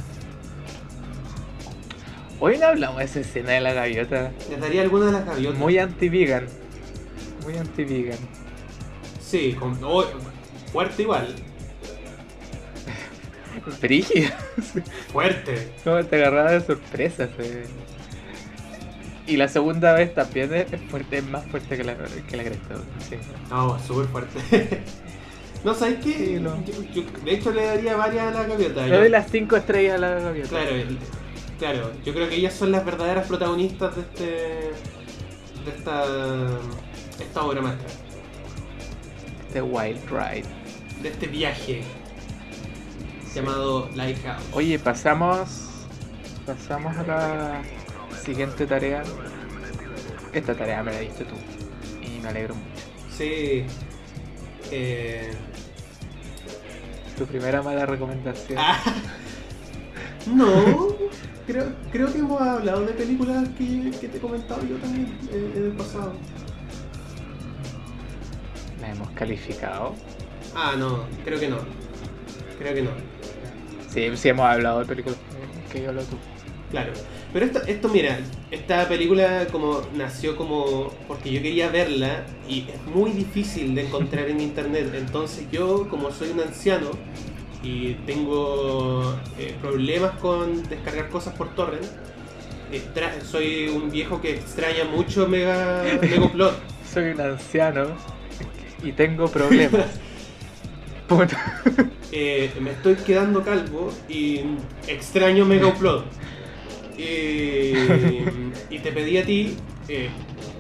Hoy no hablamos de esa escena de la gaviota. Les daría alguna de las gaviotas. Muy anti-vegan. Muy anti-vegan. Sí, con, oh, fuerte igual. Brígida. Fuerte. Como te agarraba de sorpresa. se- Y la segunda vez también es fuerte, es más fuerte que la, que la cresta. Sí. No, súper fuerte. no, ¿sabes qué? Sí, lo- Yo- yo- de hecho, le daría varias a la gaviota. Le Yo- doy las 5 estrellas a la gaviota. Claro, claro, yo creo que ellas son las verdaderas protagonistas de este. de esta. esta obra maestra. Este Wild Ride. De este viaje llamado Lighthouse. Oye, pasamos. Pasamos a la siguiente tarea. Esta tarea me la diste tú. Y me alegro mucho. Sí. Eh, Tu primera mala recomendación. ah, no, creo, creo que hemos hablado de películas que, que te he comentado yo también eh, en el pasado. La hemos calificado. Ah, no, creo que no. Creo que no. Sí, sí hemos hablado de películas que, yo lo tú. Claro. Pero esto, esto, mira, esta película como nació como porque yo quería verla y es muy difícil de encontrar en internet. Entonces yo, como soy un anciano y tengo eh, problemas con descargar cosas por torrent, extra- soy un viejo que extraña mucho Mega Megaupload. Soy un anciano y tengo problemas. Eh, me estoy quedando calvo y extraño Mega Upload. Eh, y te pedí a ti, eh,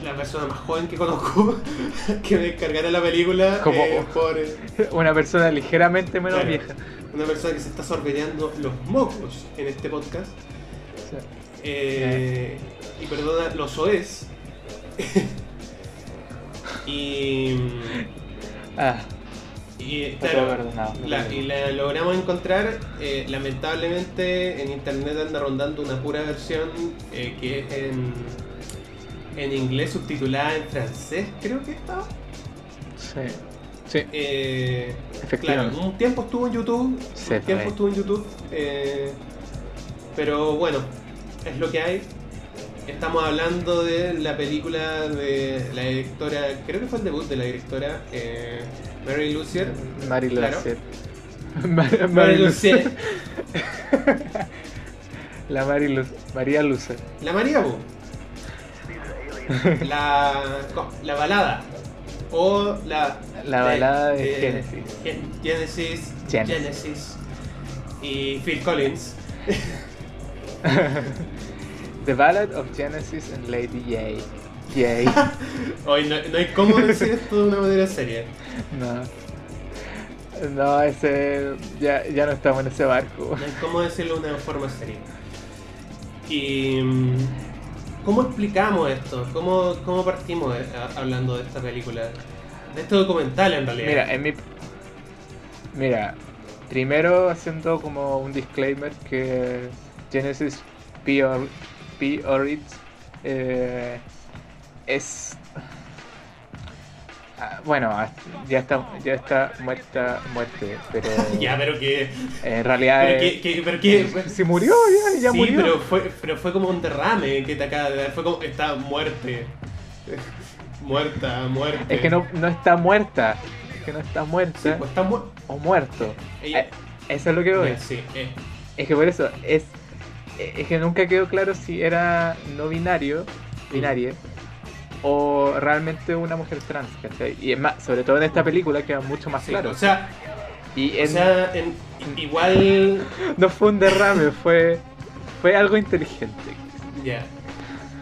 la persona más joven que conozco, que me descargara la película Como- eh, por Una persona ligeramente menos Claro. vieja. una persona que se está sorbeteando los mocos en este podcast. Eh, y perdona, los OEs. y, Ah, y claro, La- y logramos encontrar. eh, lamentablemente en internet anda rondando una pura versión eh, que es en, en inglés subtitulada en francés, creo que estaba. Sí. Sí, Eh, claro, efectivamente. un tiempo estuvo en YouTube. Sí, un tiempo estuvo en YouTube. eh, pero bueno, es lo que hay. Estamos hablando de la película de la directora, creo que fue el debut de la directora eh, Mary Lucier. Mary Claro. Lucer. Mar- Mary Lucier. La Mary Lu- María Lucer. La María Bu. La, la balada. O la. La balada de Genesis. Gen- Genesis. Genesis. Genesis. Y Phil Collins. The Ballad of Genesis and Lady Yay. Yay. Hoy no, no hay cómo decir esto de una manera seria. No. No, ese. Ya, ya no estamos en ese barco. No hay cómo decirlo de una forma seria. Y. mm, ¿Cómo explicamos esto? ¿Cómo, cómo partimos eh, hablando de esta película? De este documental en realidad. Mira, en mi. Mira, primero haciendo como un disclaimer que Genesis P. P. Orits eh, es. Ah, Bueno, hasta- ya está, ya está muerta, muerte, pero ya, pero que. en realidad Pero que, que- pero que se murió, ya, ya sí, murió. pero fue, pero fue como un derrame que te acaba de dar. Fue como. Está muerte. Muerta, muerte. Es que no, no está muerta, es que no está Sí, muerta pues está muerta. o muerto. Ella- Eh, Eso es lo que voy. Sí, eh, Es que por eso, es, es que nunca quedó claro si era no binario, binaria, o realmente una mujer trans, ¿cachai? Y es más, sobre todo en esta película queda mucho más sí, claro. O sea, y o en- sea en- igual. no fue un derrame, fue, fue algo inteligente. Ya.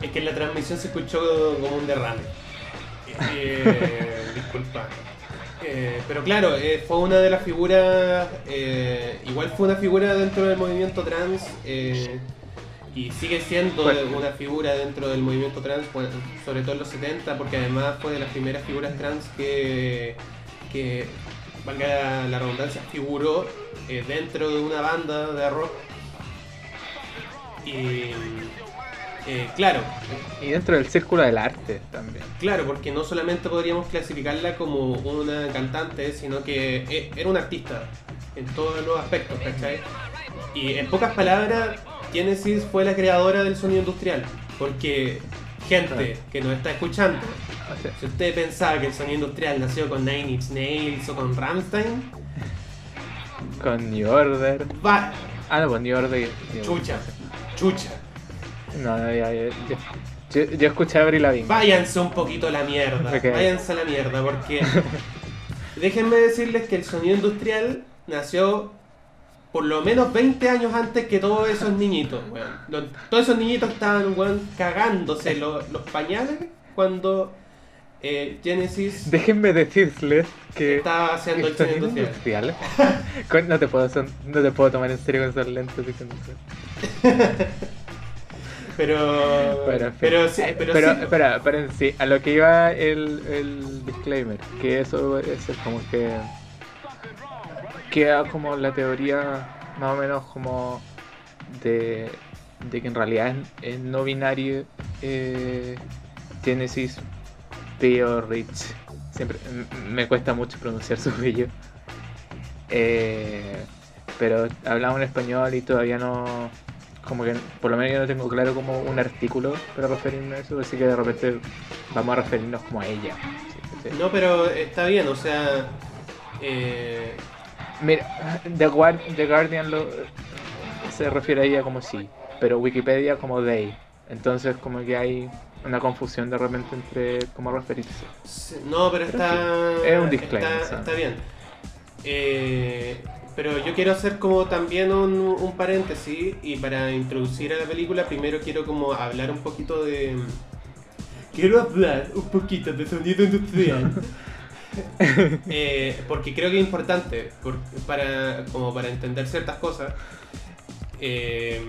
Es que en la transmisión se escuchó como un derrame. Eh, disculpa. Eh, pero claro, eh, fue una de las figuras. eh, igual fue una figura dentro del movimiento trans. eh, y sigue siendo Bueno. una figura dentro del movimiento trans, bueno, sobre todo en los 70, porque además fue de las primeras figuras trans que, que valga la, redundancia, figuró dentro de una banda de rock. Y Eh, claro, Y dentro del círculo del arte también. claro, porque no solamente podríamos clasificarla como una cantante, sino que e- era una artista en todos los aspectos, ¿cachai? Y en pocas palabras, Genesis fue la creadora del sonido industrial, porque gente que nos está escuchando, sea, si usted pensaba que el sonido industrial nació con Nine Inch Nails o con Rammstein, con New Order. va, Ah, no, pues New Order. Chucha, chucha. No, no, ya, ya, ya. Yo, yo escuché a Avril Lavigne. Váyanse un poquito a la mierda. Váyanse a la mierda, porque déjenme decirles que el sonido industrial nació por lo menos 20 años antes que todos esos niñitos, weón. Los- todos esos niñitos estaban, weón, cagándose los, los pañales cuando eh, Genesis Déjenme decirles que estaba haciendo el sonido industrial. no, te puedo, son- no te puedo tomar en serio con esos lentes diciendo eso. Pero, Pero, pero, sí, pero, pero, sí, espera, esperen, sí, a lo que iba el, el disclaimer, que eso es como que queda como la teoría más o menos como de, de que en realidad en no binario eh, Genesis Rich siempre me cuesta mucho pronunciar su apellido. Eh, pero hablamos en español y todavía no como que por lo menos yo no tengo claro como un artículo para referirme a eso, así que de repente vamos a referirnos como a ella. ¿sí? ¿sí? no, pero está bien, o sea, eh, Mira, The, Guar- The Guardian lo, se refiere a ella como sí, pero Wikipedia como they. Entonces como que hay una confusión de repente entre cómo referirse. Sí, No, pero Pero está. es un disclaimer, Está, está bien. Eh, pero yo quiero hacer como también un, un paréntesis y para introducir a la película primero quiero como hablar un poquito de... Quiero hablar un poquito de sonido industrial. Eh, porque creo que es importante por- para, como para entender ciertas cosas. Eh,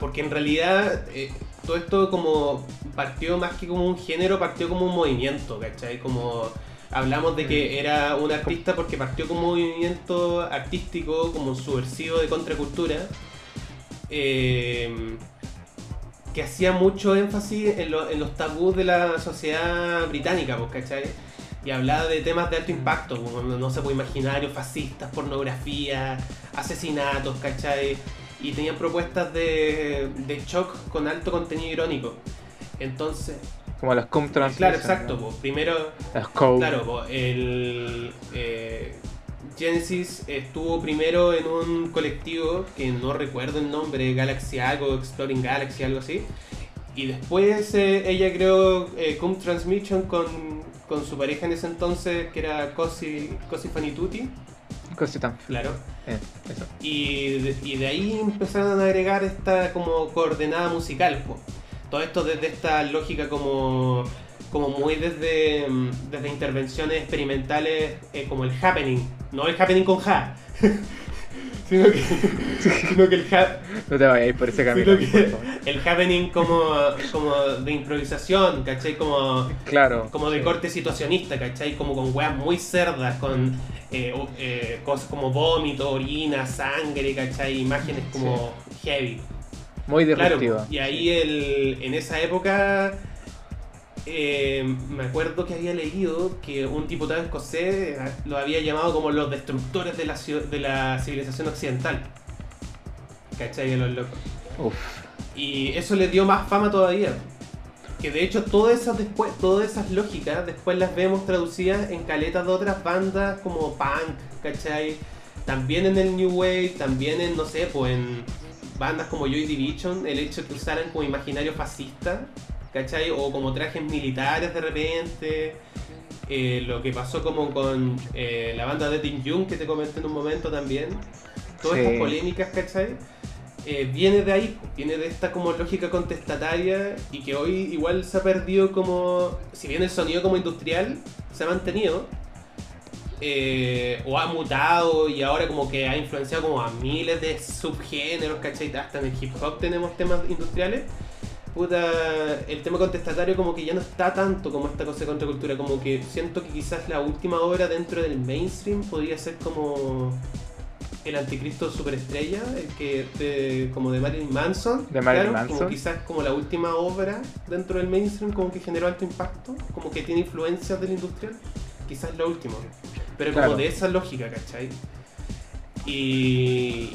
porque en realidad eh, todo esto como partió más que como un género, partió como un movimiento, ¿cachai? Como hablamos de que era un artista porque partió como un movimiento artístico, como un subversivo de contracultura, eh, que hacía mucho énfasis en, lo- en los tabús de la sociedad británica, pues, ¿cachai? Y hablaba de temas de alto impacto, como, no sé, pues, imaginarios fascistas, pornografía, asesinatos, ¿cachai? Y tenían propuestas de, de shock con alto contenido irónico. Entonces, Como las cum claro, exacto, ¿no? primero Las Claro, po, el eh, Genesis estuvo primero en un colectivo que no recuerdo el nombre, Galaxy algo, Exploring Galaxy, algo así. Y después eh, ella creó eh, Cum Transmission con, con su pareja en ese entonces, que era Cosi, Cosi Fanituti, cosas tan claro. eh, eso. Y de, y de ahí empezaron a agregar esta como coordenada musical. po. Todo esto desde esta lógica como, como muy desde, desde intervenciones experimentales eh, como el happening. No el happening con ja. sino, que, sino que el ha- No te vayas por ese camino. sino por que favor. el happening como, como de improvisación, ¿cachai? Como, Claro. como de sí. corte situacionista, ¿cachai? Como con weas muy cerdas, con eh, eh, cosas como vómito, orina, sangre, ¿cachai? Imágenes como heavy. Muy Claro, disruptivo. y ahí el, en esa época eh, me acuerdo que había leído que un diputado escocés eh, lo había llamado como los destructores de la, de la civilización occidental. ¿Cachai? A los locos. Uf. Y eso le dio más fama todavía. Que de hecho todas esas después, todas esas lógicas después las vemos traducidas en caletas de otras bandas como punk, ¿cachai? También en el New Wave, también en, no sé, pues en bandas como Joy Division, el hecho que usaran como imaginario fascista, ¿cachai? O como trajes militares de repente. eh, lo que pasó como con eh, la banda de Tim Jung que te comenté en un momento también. Todas Sí. estas polémicas, ¿cachai? eh, viene de ahí, viene de esta como lógica contestataria y que hoy igual se ha perdido como, si bien el sonido como industrial se ha mantenido eh, o ha mutado y ahora como que ha influenciado como a miles de subgéneros, ¿cachai? Hasta en el hip hop tenemos temas industriales. Puta, el tema contestatario como que ya no está tanto como esta cosa de contracultura, como que siento que quizás la última obra dentro del mainstream podría ser como el anticristo superestrella, el que de- como de Marilyn Manson. De Marilyn claro, Como quizás como la última obra dentro del mainstream, como que generó alto impacto, como que tiene influencias del industrial. Quizás la última. Pero como Claro. de esa lógica, ¿cachai? Y,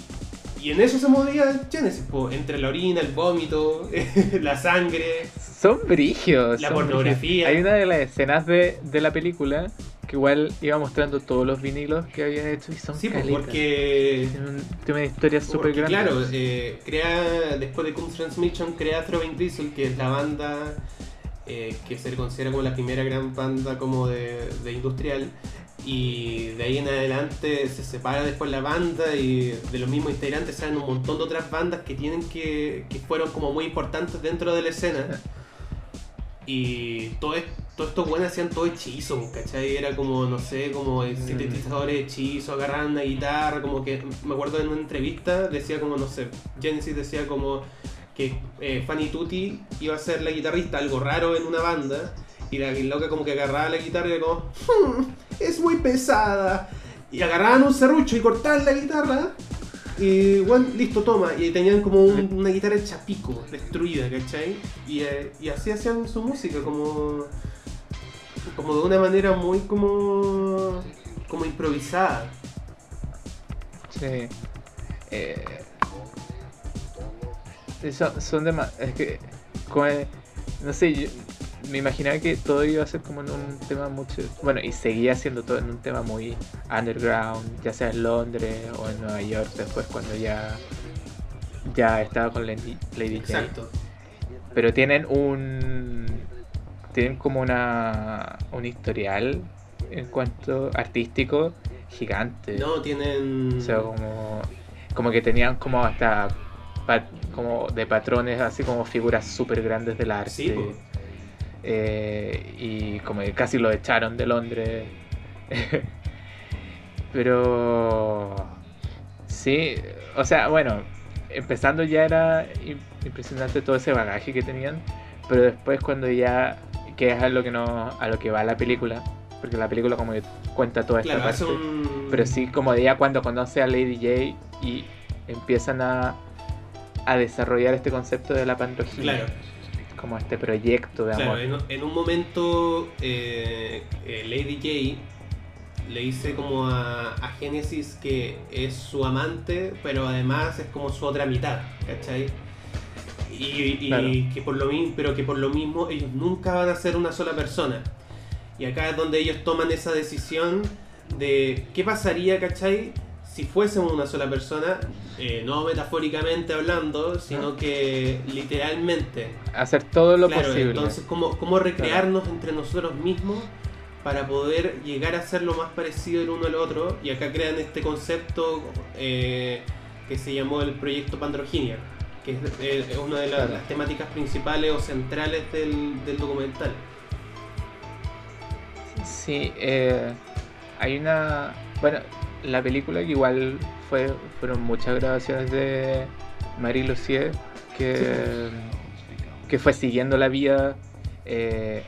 y en eso se movía Genesis, po, entre la orina, el vómito, la sangre. Son brigios. La son pornografía. Hay una de las escenas de, de la película que igual iba mostrando todos los vinilos que habían hecho y son Sí, porque Tiene, un- tiene una historia súper grande. Claro, eh, crea, después de Coons Transmission, crea Throbbing Diesel, que es la banda eh, que se le considera como la primera gran banda como de, de industrial. Y de ahí en adelante se separa después la banda y de los mismos integrantes salen un montón de otras bandas que tienen que, que fueron como muy importantes dentro de la escena. Y todo es- todos estos buenos hacían todo hechizo, ¿cachai? Era como, no sé, como sintetizadores de hechizo, agarraban una guitarra, como que, me acuerdo en una entrevista, decía como, no sé, Genesis decía como que eh, Fanny Tutti iba a ser la guitarrista, algo raro en una banda, y la loca como que agarraba la guitarra y era como, "Hmm, es muy pesada. Y agarraban un serrucho y cortaban la guitarra, y bueno, listo, toma. Y tenían como un- una guitarra hecha pico, destruida, ¿cachai? Y, eh, y así hacían su música, como. como de una manera muy como. como improvisada. Sí. Eh, sí, son, son dema- Es que. como no sé, yo me imaginaba que todo iba a ser como en un tema mucho. Bueno, y seguía siendo todo en un tema muy underground, ya sea en Londres o en Nueva York, después cuando ya. ya estaba con Lady, Lady. Exacto. Pero tienen un. Tienen como una. un historial en cuanto artístico gigante. No, tienen. O sea, como, como que tenían como hasta como de patrones, así como figuras súper grandes del arte. Sí. Eh, y como que casi lo echaron de Londres. Pero sí, o sea, bueno, empezando ya era im- impresionante todo ese bagaje que tenían, pero después cuando ya que es a lo que no a lo que va la película, porque la película como que cuenta toda esta Claro, parte. un. Pero sí, como de ya cuando conoce a Lady J y empiezan a, a desarrollar este concepto de la pandroginia. Claro. Como este proyecto de Claro, amor. en, en un momento eh, eh, Lady J le dice como a, a Genesis que es su amante, pero además es como su otra mitad, ¿cachai? Y, y Claro. que por lo mismo, pero que por lo mismo ellos nunca van a ser una sola persona. Y acá es donde ellos toman esa decisión de qué pasaría, ¿cachai? Si fuésemos una sola persona, eh, no metafóricamente hablando, sino que literalmente. Hacer todo lo Claro, posible. entonces cómo, cómo recrearnos entre nosotros mismos para poder llegar a ser lo más parecido el uno al otro. Y acá crean este concepto eh, que se llamó el proyecto Pandroginia, que es, eh, es una de las, Claro. las temáticas principales o centrales del, del documental. Sí, eh, hay una. Bueno, la película que igual fue fueron muchas grabaciones de Marie Lucier que, que fue siguiendo la vida eh,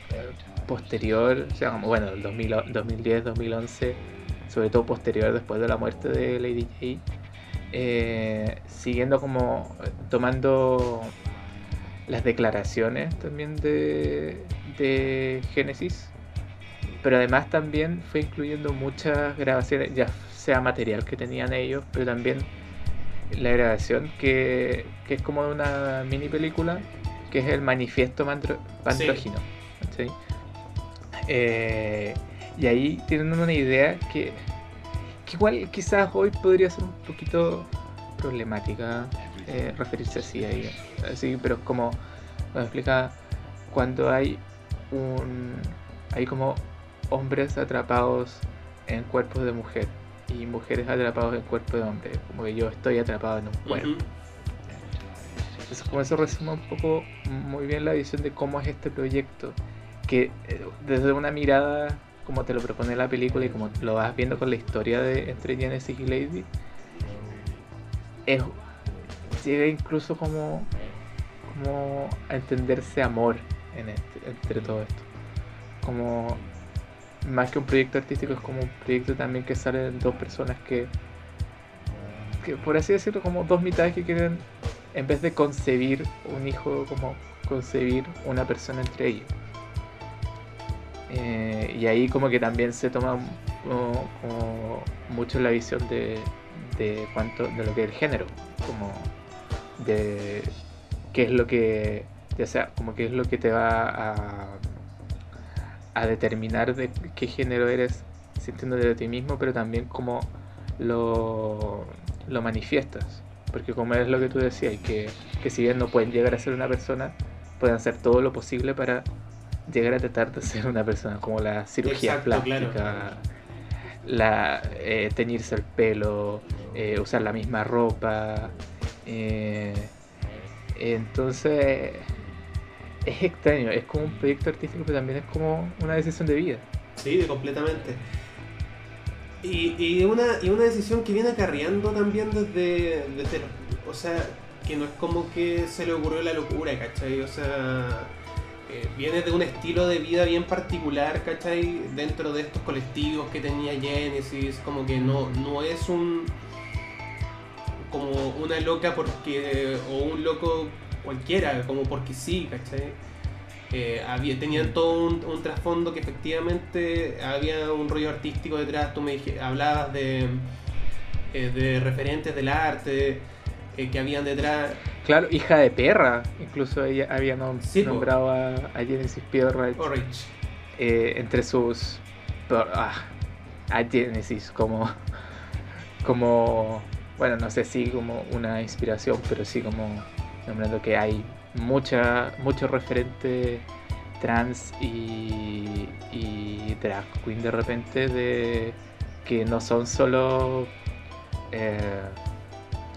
posterior, o sea, como, bueno, el 2000 2010, 2011, sobre todo posterior después de la muerte de Lady J, eh, siguiendo como tomando las declaraciones también de, de Genesis pero además también fue incluyendo muchas grabaciones, ya sea material que tenían ellos, pero también la grabación que, que es como una mini película, que es el manifiesto mandro- pandrógino. ¿cachai? Eh, y ahí tienen una idea que, que igual quizás hoy podría ser un poquito problemática eh, referirse así a ella. Así, pero es como, cuando explica, cuando hay un... Hay como hombres atrapados en cuerpos de mujer y mujeres atrapados en cuerpos de hombre. Como que yo estoy atrapado en un cuerpo. Ujú. Entonces, como eso resume un poco muy bien la visión de cómo es este proyecto, que eh, desde una mirada, como te lo propone la película y como lo vas viendo con la historia de entre Genesis y Lady, es, llega incluso como, como a entenderse amor en este- entre todo esto. Como más que un proyecto artístico, es como un proyecto también que sale de dos personas que que, por así decirlo, como dos mitades que quieren, en vez de concebir un hijo, como concebir una persona entre ellos. Eh, y ahí como que también se toma como, mucho la visión de, de cuánto de lo que es el género, como de qué es lo que ya sea como qué es lo que te va a, a determinar de qué género eres sintiéndote de ti mismo, pero también como lo, lo manifiestas. Porque como es lo que tú decías, que, que si bien no pueden llegar a ser una persona, pueden hacer todo lo posible para llegar a tratar de ser una persona, como la cirugía Exacto, plástica, claro. la eh, teñirse el pelo, eh, usar la misma ropa. eh, entonces es extraño, es como un proyecto artístico, pero también es como una decisión de vida. Sí, completamente. Y, y una, y una decisión que viene acarreando también desde, desde... O sea, que no es como que se le ocurrió la locura, ¿cachai? O sea, eh, viene de un estilo de vida bien particular, ¿cachai? Dentro de estos colectivos que tenía Genesis, como que no, no es un... como una loca porque... o un loco cualquiera, como porque sí, ¿cachai? Eh, había, tenían todo un, un trasfondo que efectivamente había un rollo artístico detrás. Tú me dije- hablabas de, eh, de referentes del arte eh, que habían detrás. Claro, hija de perra, incluso ella había nom- Sí, po. nombrado a, a Genesis Pierre entre sus por- ah, a Genesis como como bueno no sé si como una inspiración pero sí como nombrando que hay mucha mucho referente trans y, y drag queen de repente de que no son solo eh,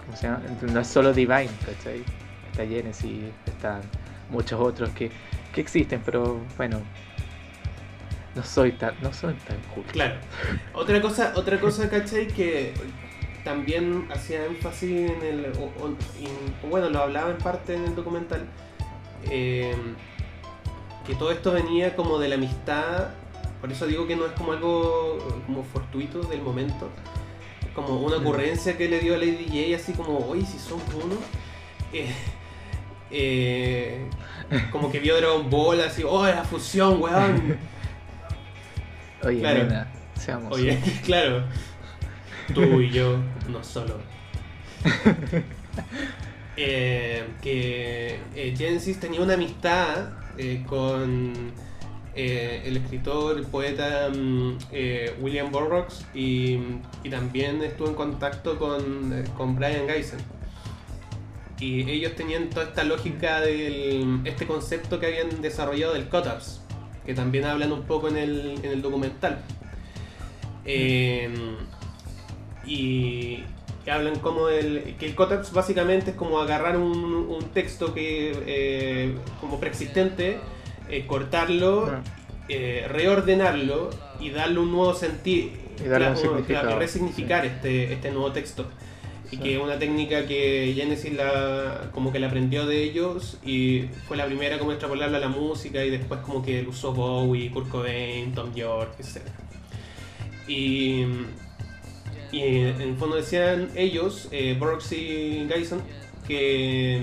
¿cómo se llama? no es solo Divine ¿cachai? está Genesis están muchos otros que, que existen pero bueno no soy tan, no soy tan cool. Claro. Otra cosa, otra cosa, ¿cachai? Que también hacía énfasis en el. o- o- y, bueno, lo hablaba en parte en el documental. eh, que todo esto venía como de la amistad. Por eso digo que no es como algo como fortuito del momento. Como una ocurrencia que le dio a Lady J, así como, oye, si somos uno. Eh, eh, como que vio Dragon Ball, así, oh, la fusión, weón. Oye, Claro. nena, seamos. Oye, claro. Tú y yo, no solo. Eh, que eh, tenía una amistad eh, con eh, el escritor, el poeta mm, William Burroughs y, y también estuvo en contacto con, con Brian Geisen. Y ellos tenían toda esta lógica del este concepto que habían desarrollado del cut-ups, que también hablan un poco en el, en el documental. Eh, y que hablan como el, que el cut-ups básicamente es como agarrar un, un texto que eh, como preexistente, eh, cortarlo, eh, reordenarlo y darle un nuevo sentido Y darle un significado, y resignificar este, este nuevo texto. Y que es una técnica que Genesis la, como que la aprendió de ellos y fue la primera como extrapolarla a la música y después como que usó Bowie, Kurt Cobain, Tom York, etc. Y, y en el fondo decían ellos, eh, Burroughs y Geisen, que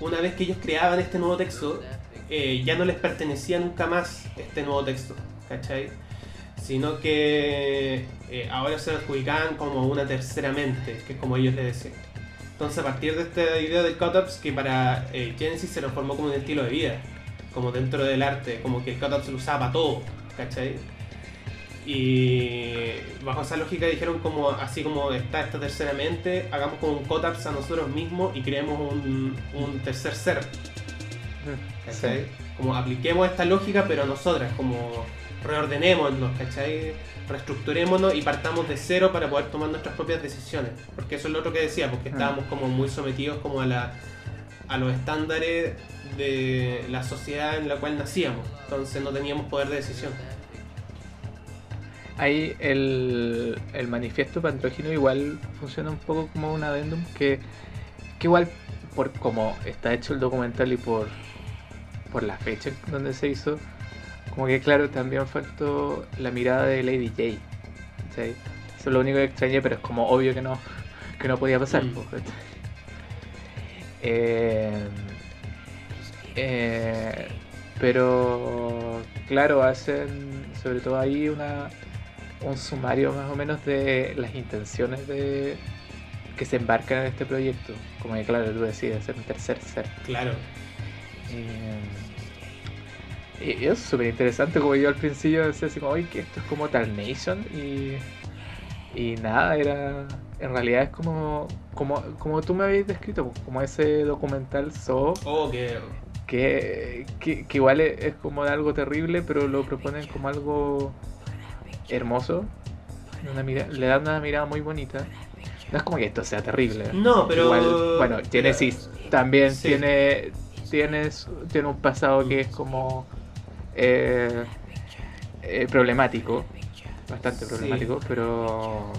una vez que ellos creaban este nuevo texto, eh, ya no les pertenecía nunca más este nuevo texto, ¿cachai? Sino que eh, ahora se lo adjudicaban como una tercera mente, que es como ellos le decían. Entonces a partir de esta idea del cut-ups, que para eh, Genesis se lo formó como un estilo de vida, como dentro del arte, como que el cut-up se lo usaba para todo, ¿cachai? Y bajo esa lógica dijeron como así como está esta tercera mente, hagamos como un cut-ups a nosotros mismos y creemos un, un tercer ser, ¿cachai? Como apliquemos esta lógica pero a nosotras, como reordenémonos, ¿cachai? Reestructurémonos y partamos de cero para poder tomar nuestras propias decisiones. Porque eso es lo otro que decía, porque Mm. estábamos como muy sometidos como a la a los estándares de la sociedad en la cual nacíamos. Entonces no teníamos poder de decisión. Ahí el, el manifiesto pandrógino igual funciona un poco como un adendum que, que igual por como está hecho el documental y por, por la fecha donde se hizo, como que claro, también faltó la mirada de Lady J. Eso es lo único que extrañé, pero es como obvio que no, que no podía pasar. Mm. Eh, eh, pero claro, hacen sobre todo ahí una un sumario más o menos de las intenciones de que se embarcan en este proyecto. Como que claro, tú decías, hacer un tercer ser. Claro. Eh, y es súper interesante, como yo al principio decía así como, oye, que esto es como Nation y, y nada, era, en realidad es como, como, como tú me habías descrito, pues, como ese documental So, Oh, que. que, que, que igual es, es como algo terrible, pero lo proponen como algo hermoso, una le dan una mirada muy bonita. No es como que esto sea terrible. No, pero. Igual, bueno, Genesis también Sí. tiene, tiene, un pasado que es como eh, eh, problemático, bastante Sí. problemático, pero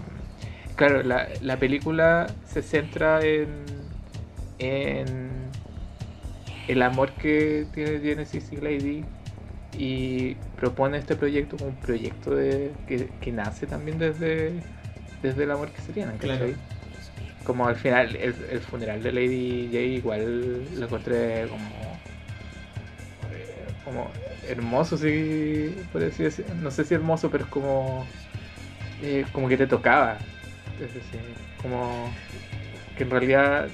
claro, la, la película se centra en, en el amor que tiene Genesis y Lady y propone este proyecto como un proyecto de, que, que nace también desde, desde el amor que se tienen, Claro. Como al final, el, el funeral de Lady J igual lo encontré como eh, como hermoso, sí, por así decir. No sé si hermoso, pero es como eh, como que te tocaba. Es decir, como que en realidad,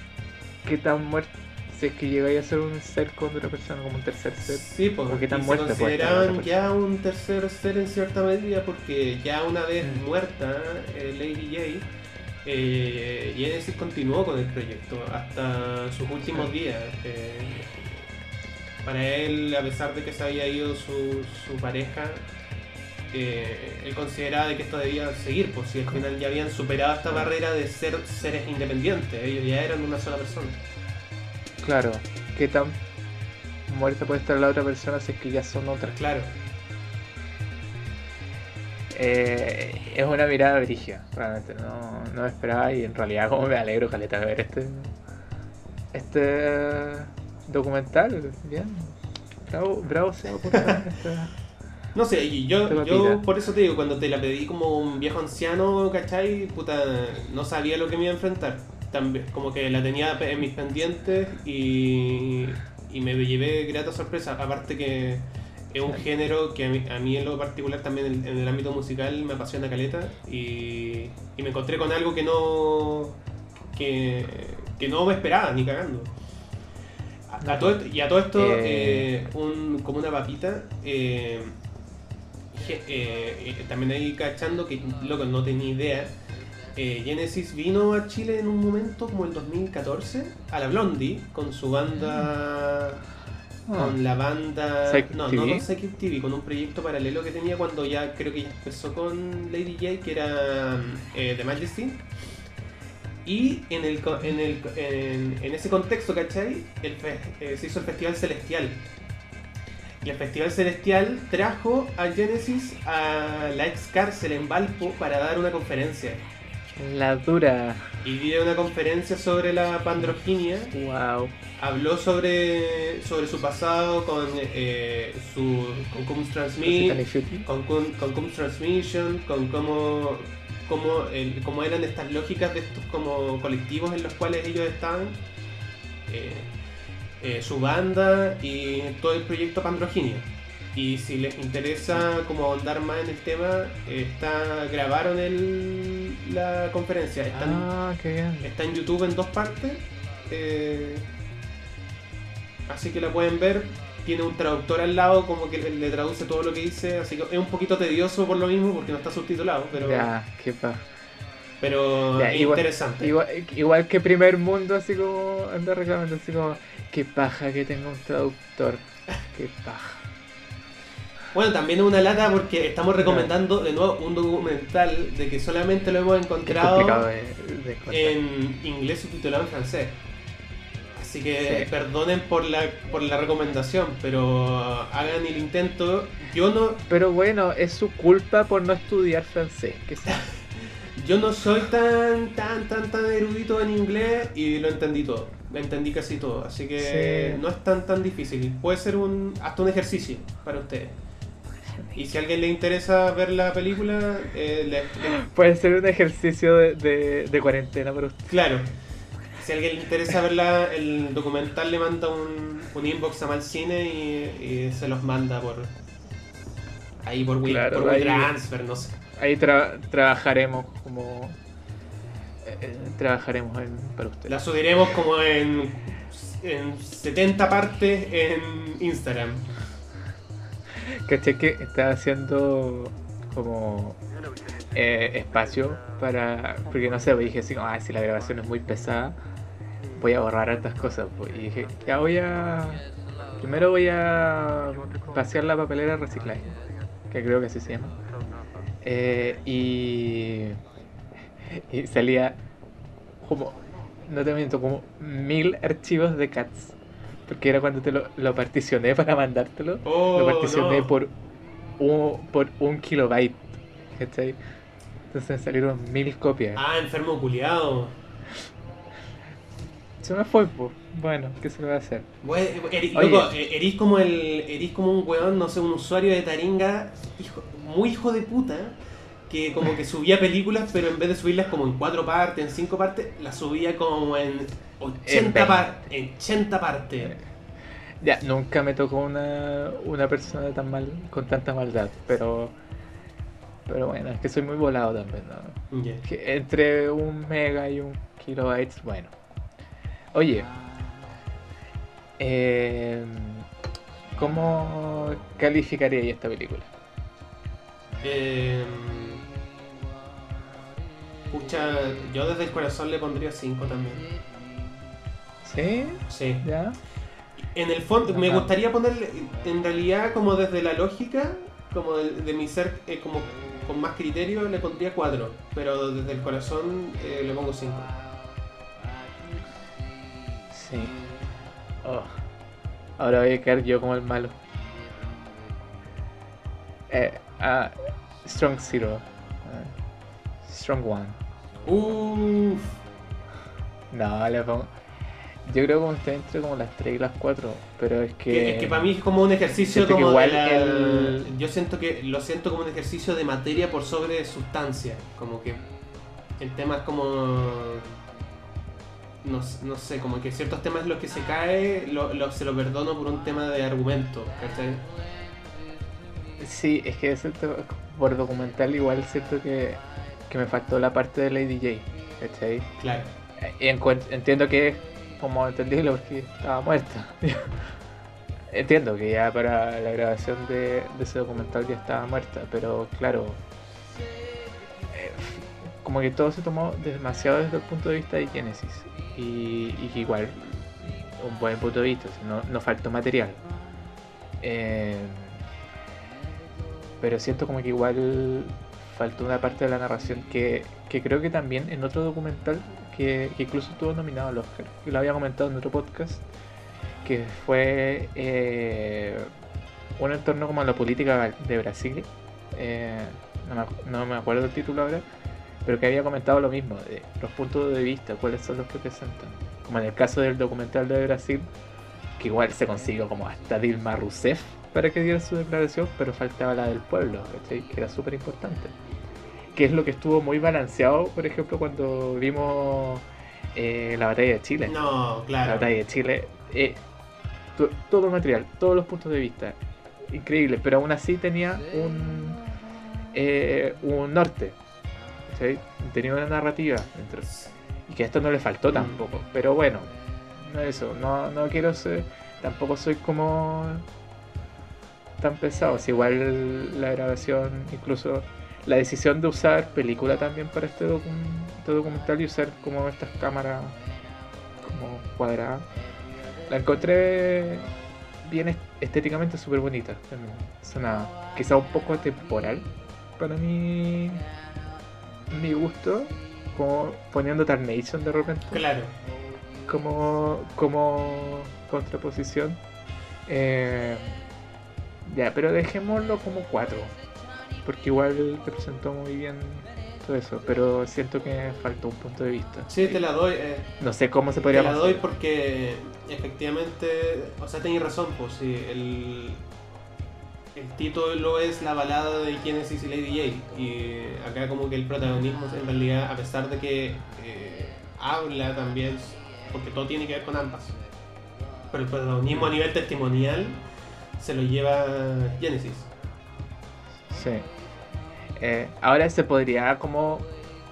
qué tan muerto, si es que llegáis a ser un ser con otra persona, como un tercer ser. Sí, pues, ¿O qué tan y se la consideraban ya un tercer ser en cierta medida porque ya una vez Mm. muerta eh, Lady J, eh, Genesis continuó con el proyecto hasta sus últimos días. eh, para él, a pesar de que se había ido su, su pareja, eh, él consideraba de que esto debía seguir, por si al final ya habían superado esta barrera de ser seres independientes, ellos ya eran una sola persona. Claro, qué tan muerta puede estar la otra persona si es que ya son otras. Claro. Eh, es una mirada brígida, realmente. No, no me esperaba y en realidad como me alegro, Caleta, de ver este este documental. Bien. Bravo, bravo sea por esta- No sé, y yo, yo por eso te digo, cuando te la pedí como un viejo anciano, ¿cachai? Puta, no sabía lo que me iba a enfrentar. También, como que la tenía en mis pendientes y, y me llevé grata sorpresa. Aparte que es un género que a mí, a mí en lo particular también en, en el ámbito musical me apasiona caleta y, y me encontré con algo que no que, que no me esperaba ni cagando. A, a todo y a todo esto, Eh. eh, un, como una papita, eh, también ahí cachando que, loco, no tenía idea. Eh, Genesis vino a Chile en un momento como el 2014 a la Blondie con su banda con la banda Psychic no, no con Psychic TV, con un proyecto paralelo que tenía cuando ya creo que ya empezó con Lady J que era eh, The Majesty y en, el, en, el, en, en ese contexto, ¿cachai? El eh, se hizo el Festival Celestial. Y el Festival Celestial trajo a Genesis a la ex cárcel en Valpo para dar una conferencia. La dura. Y dio una conferencia sobre la pandroginia Wow. habló sobre, sobre su pasado con eh, su con Transmit, con, con, con Transmission, con cómo, cómo, el- cómo eran estas lógicas de estos como colectivos en los cuales ellos estaban, eh, eh, su banda y todo el proyecto Pandroginia. Y si les interesa como ahondar más en el tema, eh, está grabaron el, la conferencia. Está, en- Ah, qué bien. está en YouTube en dos partes. eh, así que la pueden ver. Tiene un traductor al lado como que le, le traduce todo lo que dice. Así que es un poquito tedioso por lo mismo porque no está subtitulado. Pero, Ya, qué pa. pero Ya, igual- interesante. Igual, igual que primer mundo, así como anda reclamando, así como, qué paja que tenga un traductor. Qué paja. Bueno, también es una lata porque estamos recomendando de nuevo un documental de que solamente lo hemos encontrado complicado de, en inglés subtitulado en francés. Así que Sí. perdonen por la, por la recomendación, pero hagan el intento. Yo no, Pero bueno, es su culpa por no estudiar francés. Que sea. Yo no soy tan, tan, tan, tan erudito en inglés y lo entendí todo. Lo entendí casi todo. Así que Sí. no es tan, tan difícil. Puede ser un, hasta un ejercicio para ustedes. Y si a alguien le interesa ver la película, eh, le- le- Puede ser un ejercicio de, de, de cuarentena para usted. claro. Si a alguien le interesa ver la- el documental, le manda un, un inbox a Malcine y, y se los manda por. Ahí por, Wii- Claro, por ahí- WeTransfer, no sé. Ahí tra- trabajaremos como. eh, trabajaremos en, para usted. La subiremos como en, en 70 partes en Instagram. Caché que estaba haciendo como eh, espacio para. Porque no sé, pues dije así, ah, si la grabación es muy pesada, voy a borrar hartas cosas. pues. Y dije, ya voy a. Primero voy a pasear la papelera reciclaje, que creo que así se llama. Eh, y. Y salía como. No te miento, como mil archivos de cats. Porque era cuando te lo, lo particioné para mandártelo. Oh, Lo particioné no. por, un, por un kilobyte. ¿Cachai? Entonces salieron mil copias. Ah, enfermo culiado. Se me fue, pues. Bueno, ¿qué se le va a hacer? Eri, Oye. loco, eh, erís como el. Erís como un weón, no sé, un usuario de Taringa, hijo, muy hijo de puta, que como que subía películas, pero en vez de subirlas como en cuatro partes, en cinco partes, las subía como en 80, veinte. par- en 80 partes. Ya, nunca me tocó una, una persona tan mal, con tanta maldad, pero. Pero bueno, es que soy muy volado también, ¿no? Que entre un mega y un kilobyte, bueno. Oye, eh, ¿cómo calificaría esta película? Eh, pucha, yo desde el corazón le pondría 5 también. ¿Sí? Sí. ¿Ya? En el fondo, me gustaría ponerle, en realidad, como desde la lógica, como de, de mi ser, eh, como con más criterio, le pondría 4. Pero desde el corazón eh, le pongo 5. Sí. Oh. Ahora voy a quedar yo como el malo. Eh, ah, Strong Zero. Strong One. Uff. No, le pongo. Yo creo que está entre como las 3 y las 4. Pero es que. Que, es que para mí es como un ejercicio como de igual la- el- Yo siento que lo siento como un ejercicio de materia por sobre sustancia. Como que el tema es como... No, no sé, como que ciertos temas los que se cae lo, lo- se lo perdono por un tema de argumento, ¿cachai? Sí, es que por documental igual siento que, que me faltó la parte de Lady J. ¿Cachai? Claro. Y encuen- entiendo que es como entendible porque estaba muerta. entiendo que ya para la grabación de, de ese documental ya estaba muerta, pero claro, eh, como que todo se tomó demasiado desde el punto de vista de Genesis. Y, y que igual, un buen punto de vista, no, no faltó material. Eh, pero siento como que igual faltó una parte de la narración que, que creo que también en otro documental que, que incluso estuvo nominado al Oscar, que lo había comentado en otro podcast, que fue eh, un entorno como a la política de Brasil, eh, no, me, acuerdo el título ahora, pero que había comentado lo mismo, de los puntos de vista, cuáles son los que presentan. Como en el caso del documental de Brasil, que igual se consiguió como hasta Dilma Rousseff para que diera su declaración, pero faltaba la del pueblo, que era súper importante. Que es lo que estuvo muy balanceado, por ejemplo, cuando vimos eh, la batalla de Chile. No, La claro. batalla de Chile, eh, to- todo el material, todos los puntos de vista, increíble, pero aún así tenía un, eh, un norte, ¿cachai? tenía una narrativa dentro. Y que a esto no le faltó Mm. tampoco, pero bueno, no eso, no, no quiero ser, tampoco soy como tan pesado, si igual la grabación, incluso la decisión de usar película también para este, docu- este documental y usar como estas cámaras como cuadradas, la encontré bien est- estéticamente súper bonita. Suena quizá un poco temporal para mí, mi gusto, como poniendo Tarnation de repente Claro. como, como contraposición. Eh, ya, pero dejémoslo como 4. Porque igual te presentó muy bien todo eso. Pero siento que faltó un punto de vista. Sí, te la doy. eh, No sé cómo se te podría la pasar. doy porque efectivamente, o sea, tenéis razón, pues sí, el... el título es la balada de Genesis y Lady J. Y acá como que el protagonismo en realidad, a pesar de que eh, habla también, porque todo tiene que ver con ambas. Pero el protagonismo a nivel testimonial se lo lleva Genesis. Sí. Eh, ahora se podría como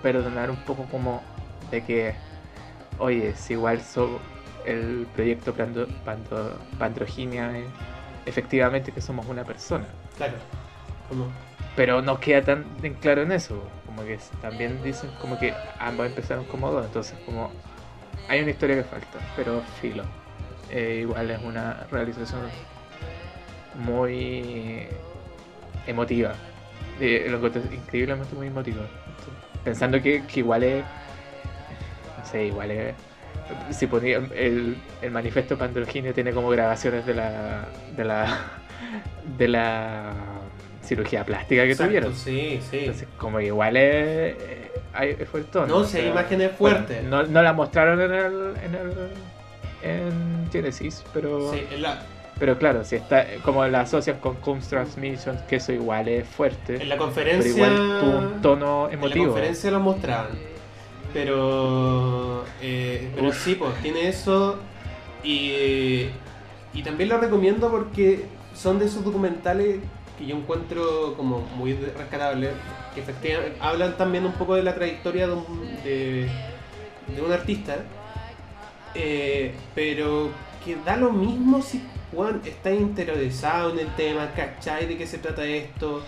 perdonar un poco como de que, oye, si igual so, el proyecto Pando, Pando, Pandroginia eh, efectivamente que somos una persona. Claro. Pero no queda tan en claro en eso. Como que también dicen como que ambos empezaron como dos. Entonces como hay una historia que falta. Pero filo. Eh, igual es una realización muy emotiva. Eh, lo increíblemente muy emotiva. Pensando que, que igual es. No sé, igual es. Si ponía el, el manifiesto Pandroginio tiene como grabaciones de la. de la. de la cirugía plástica que exacto, tuvieron. Sí, sí. Entonces, como que igual es. es, es fuertón, No, si hay Pero- imágenes bueno, fuertes. no, no la mostraron en el. en el. en Genesis, pero. Sí, en la, Pero claro, si está. como la asocian con Comes Transmissions, que eso igual es fuerte. en la Pero conferencia. igual tuvo un tono En la emotivo. conferencia lo mostraban. Pero. eh, pero Uf. sí, pues tiene eso. Y. Y también lo recomiendo porque son de esos documentales que yo encuentro como muy rescatables. Que efectivamente hablan también un poco de la trayectoria de un, de, de un artista. eh, pero que da lo mismo si Juan está interiorizado en el tema, ¿cachai? ¿De qué se trata esto?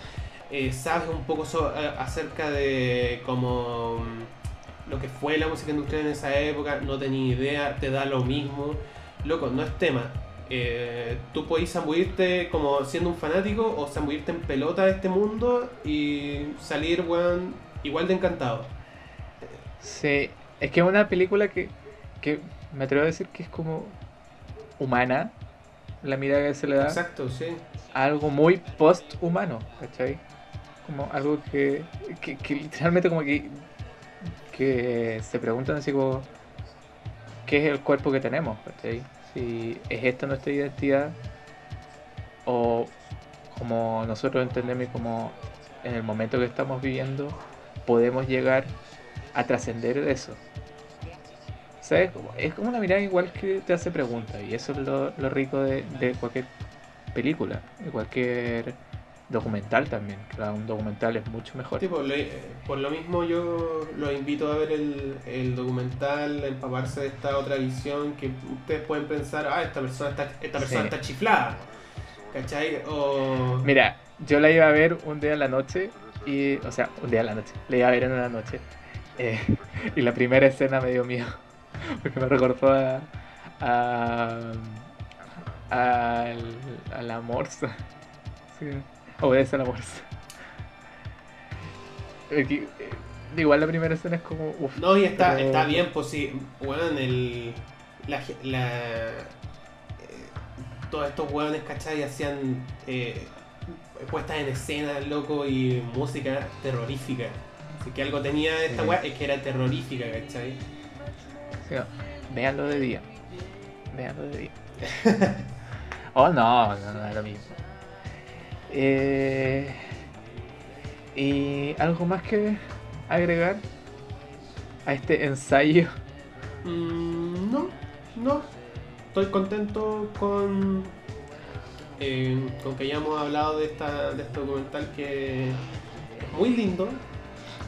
eh, sabes un poco a- acerca de como mm, lo que fue la música industrial en esa época, no tenía idea, te da lo mismo. Loco, no es tema. Eh, tú podés zambullirte como siendo un fanático o zambullirte en pelota de este mundo y salir, weón, igual de encantado. Sí, es que es una película que, que me atrevo a decir que es como humana, la mirada que se le da Exacto, sí. a algo muy post-humano, ¿cachai? Como algo que, que, que literalmente como que, que se preguntan así como, ¿qué es el cuerpo que tenemos? ¿cachai? Si es esta nuestra identidad o como nosotros entendemos y como en el momento que estamos viviendo podemos llegar a trascender de eso. Es como una mirada igual que te hace preguntas y eso es lo, lo rico de, de cualquier película, de cualquier documental también. Claro, un documental es mucho mejor. Sí, por, lo, por lo mismo yo los invito a ver el, el documental, a empaparse de esta otra visión que ustedes pueden pensar, ah, esta persona está, esta persona Sí. está chiflada. ¿Cachai? O... Mira, yo la iba a ver un día en la noche y, o sea, un día en la noche, la iba a ver en una noche eh, y la primera escena me dio miedo porque me recordó a a, a la morsa. Sí, obedece a la morsa. Aquí, eh, Igual la primera escena es como, uff, No, y está, Pero- está bien, pues sí, bueno, el... La, la, eh, todos estos hueones, ¿cachai? Hacían eh, puestas en escena, loco, y música terrorífica. Así que algo tenía esta Sí. hueá, es que era terrorífica, ¿cachai? No. Véanlo de día. Véanlo de día. oh, no, no, no es lo mismo. Eh, ¿Y algo más que agregar a este ensayo? Mm, no, no. Estoy contento con, eh, con que hayamos hablado de, esta, de este documental que es muy lindo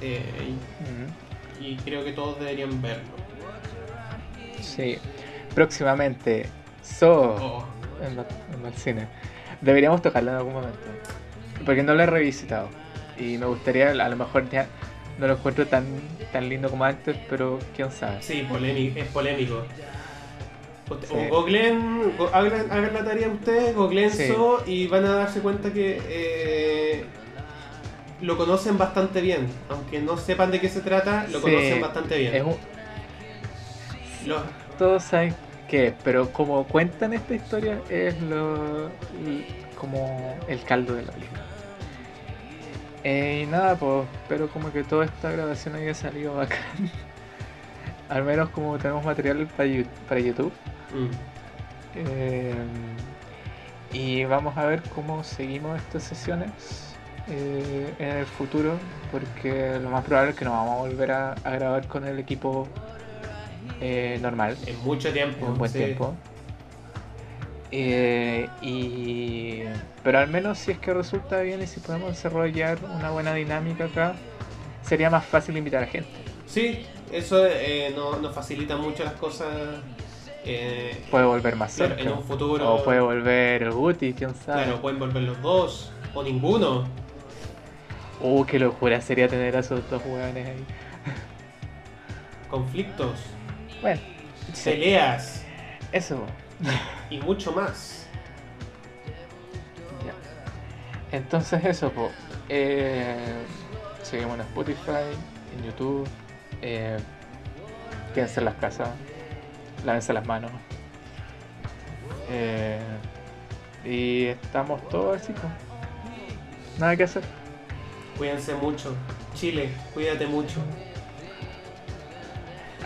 eh, Mm, y, y creo que todos deberían verlo. Sí. Próximamente, So Oh, en, la- en el cine. Deberíamos tocarlo en algún momento. Porque no lo he revisitado. Y me gustaría, a lo mejor ya no lo encuentro tan, tan lindo como antes, pero quién sabe. sí, polémico, es polémico. Sí. O googleen, go- hagan, hagan la tarea ustedes, googleen Sí. So y van a darse cuenta que eh, lo conocen bastante bien. Aunque no sepan de qué se trata, lo Sí, conocen bastante bien. Es un- Todos saben qué es, pero como cuentan esta historia es lo como el caldo de la película. Eh, y nada, pues espero como que toda esta grabación haya salido bacán. Al menos como tenemos material para, para YouTube. Mm. Eh, Y vamos a ver cómo seguimos estas sesiones eh, en el futuro, porque lo más probable es que nos vamos a volver a, a grabar con el equipo eh, normal En mucho tiempo. en un buen sí. tiempo. Eh, y pero al menos si es que resulta bien y si podemos desarrollar una buena dinámica acá, sería más fácil invitar a gente. Sí, eso eh, no- nos facilita mucho las cosas. eh, Puede volver más claro, cerca. en un futuro. O puede volver el Guti, quién sabe. Claro, pueden volver los dos. O ninguno. Uh, qué locura sería tener a esos dos hueones ahí. Conflictos. Bueno, Peleas. eso. Y mucho más. Ya. Entonces eso, po. Eh, seguimos en Spotify, en YouTube. Eh, quédense en las casas. Lávense las manos. Eh, y estamos todos así. Nada que hacer. Cuídense mucho. Chile, cuídate mucho.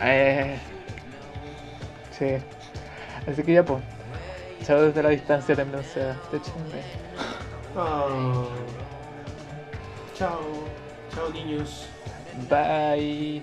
Eh, sí. Así que ya, pues. Chao desde la distancia también, o sea, te echen de menos. Oh. Chao. Chao niños. Bye.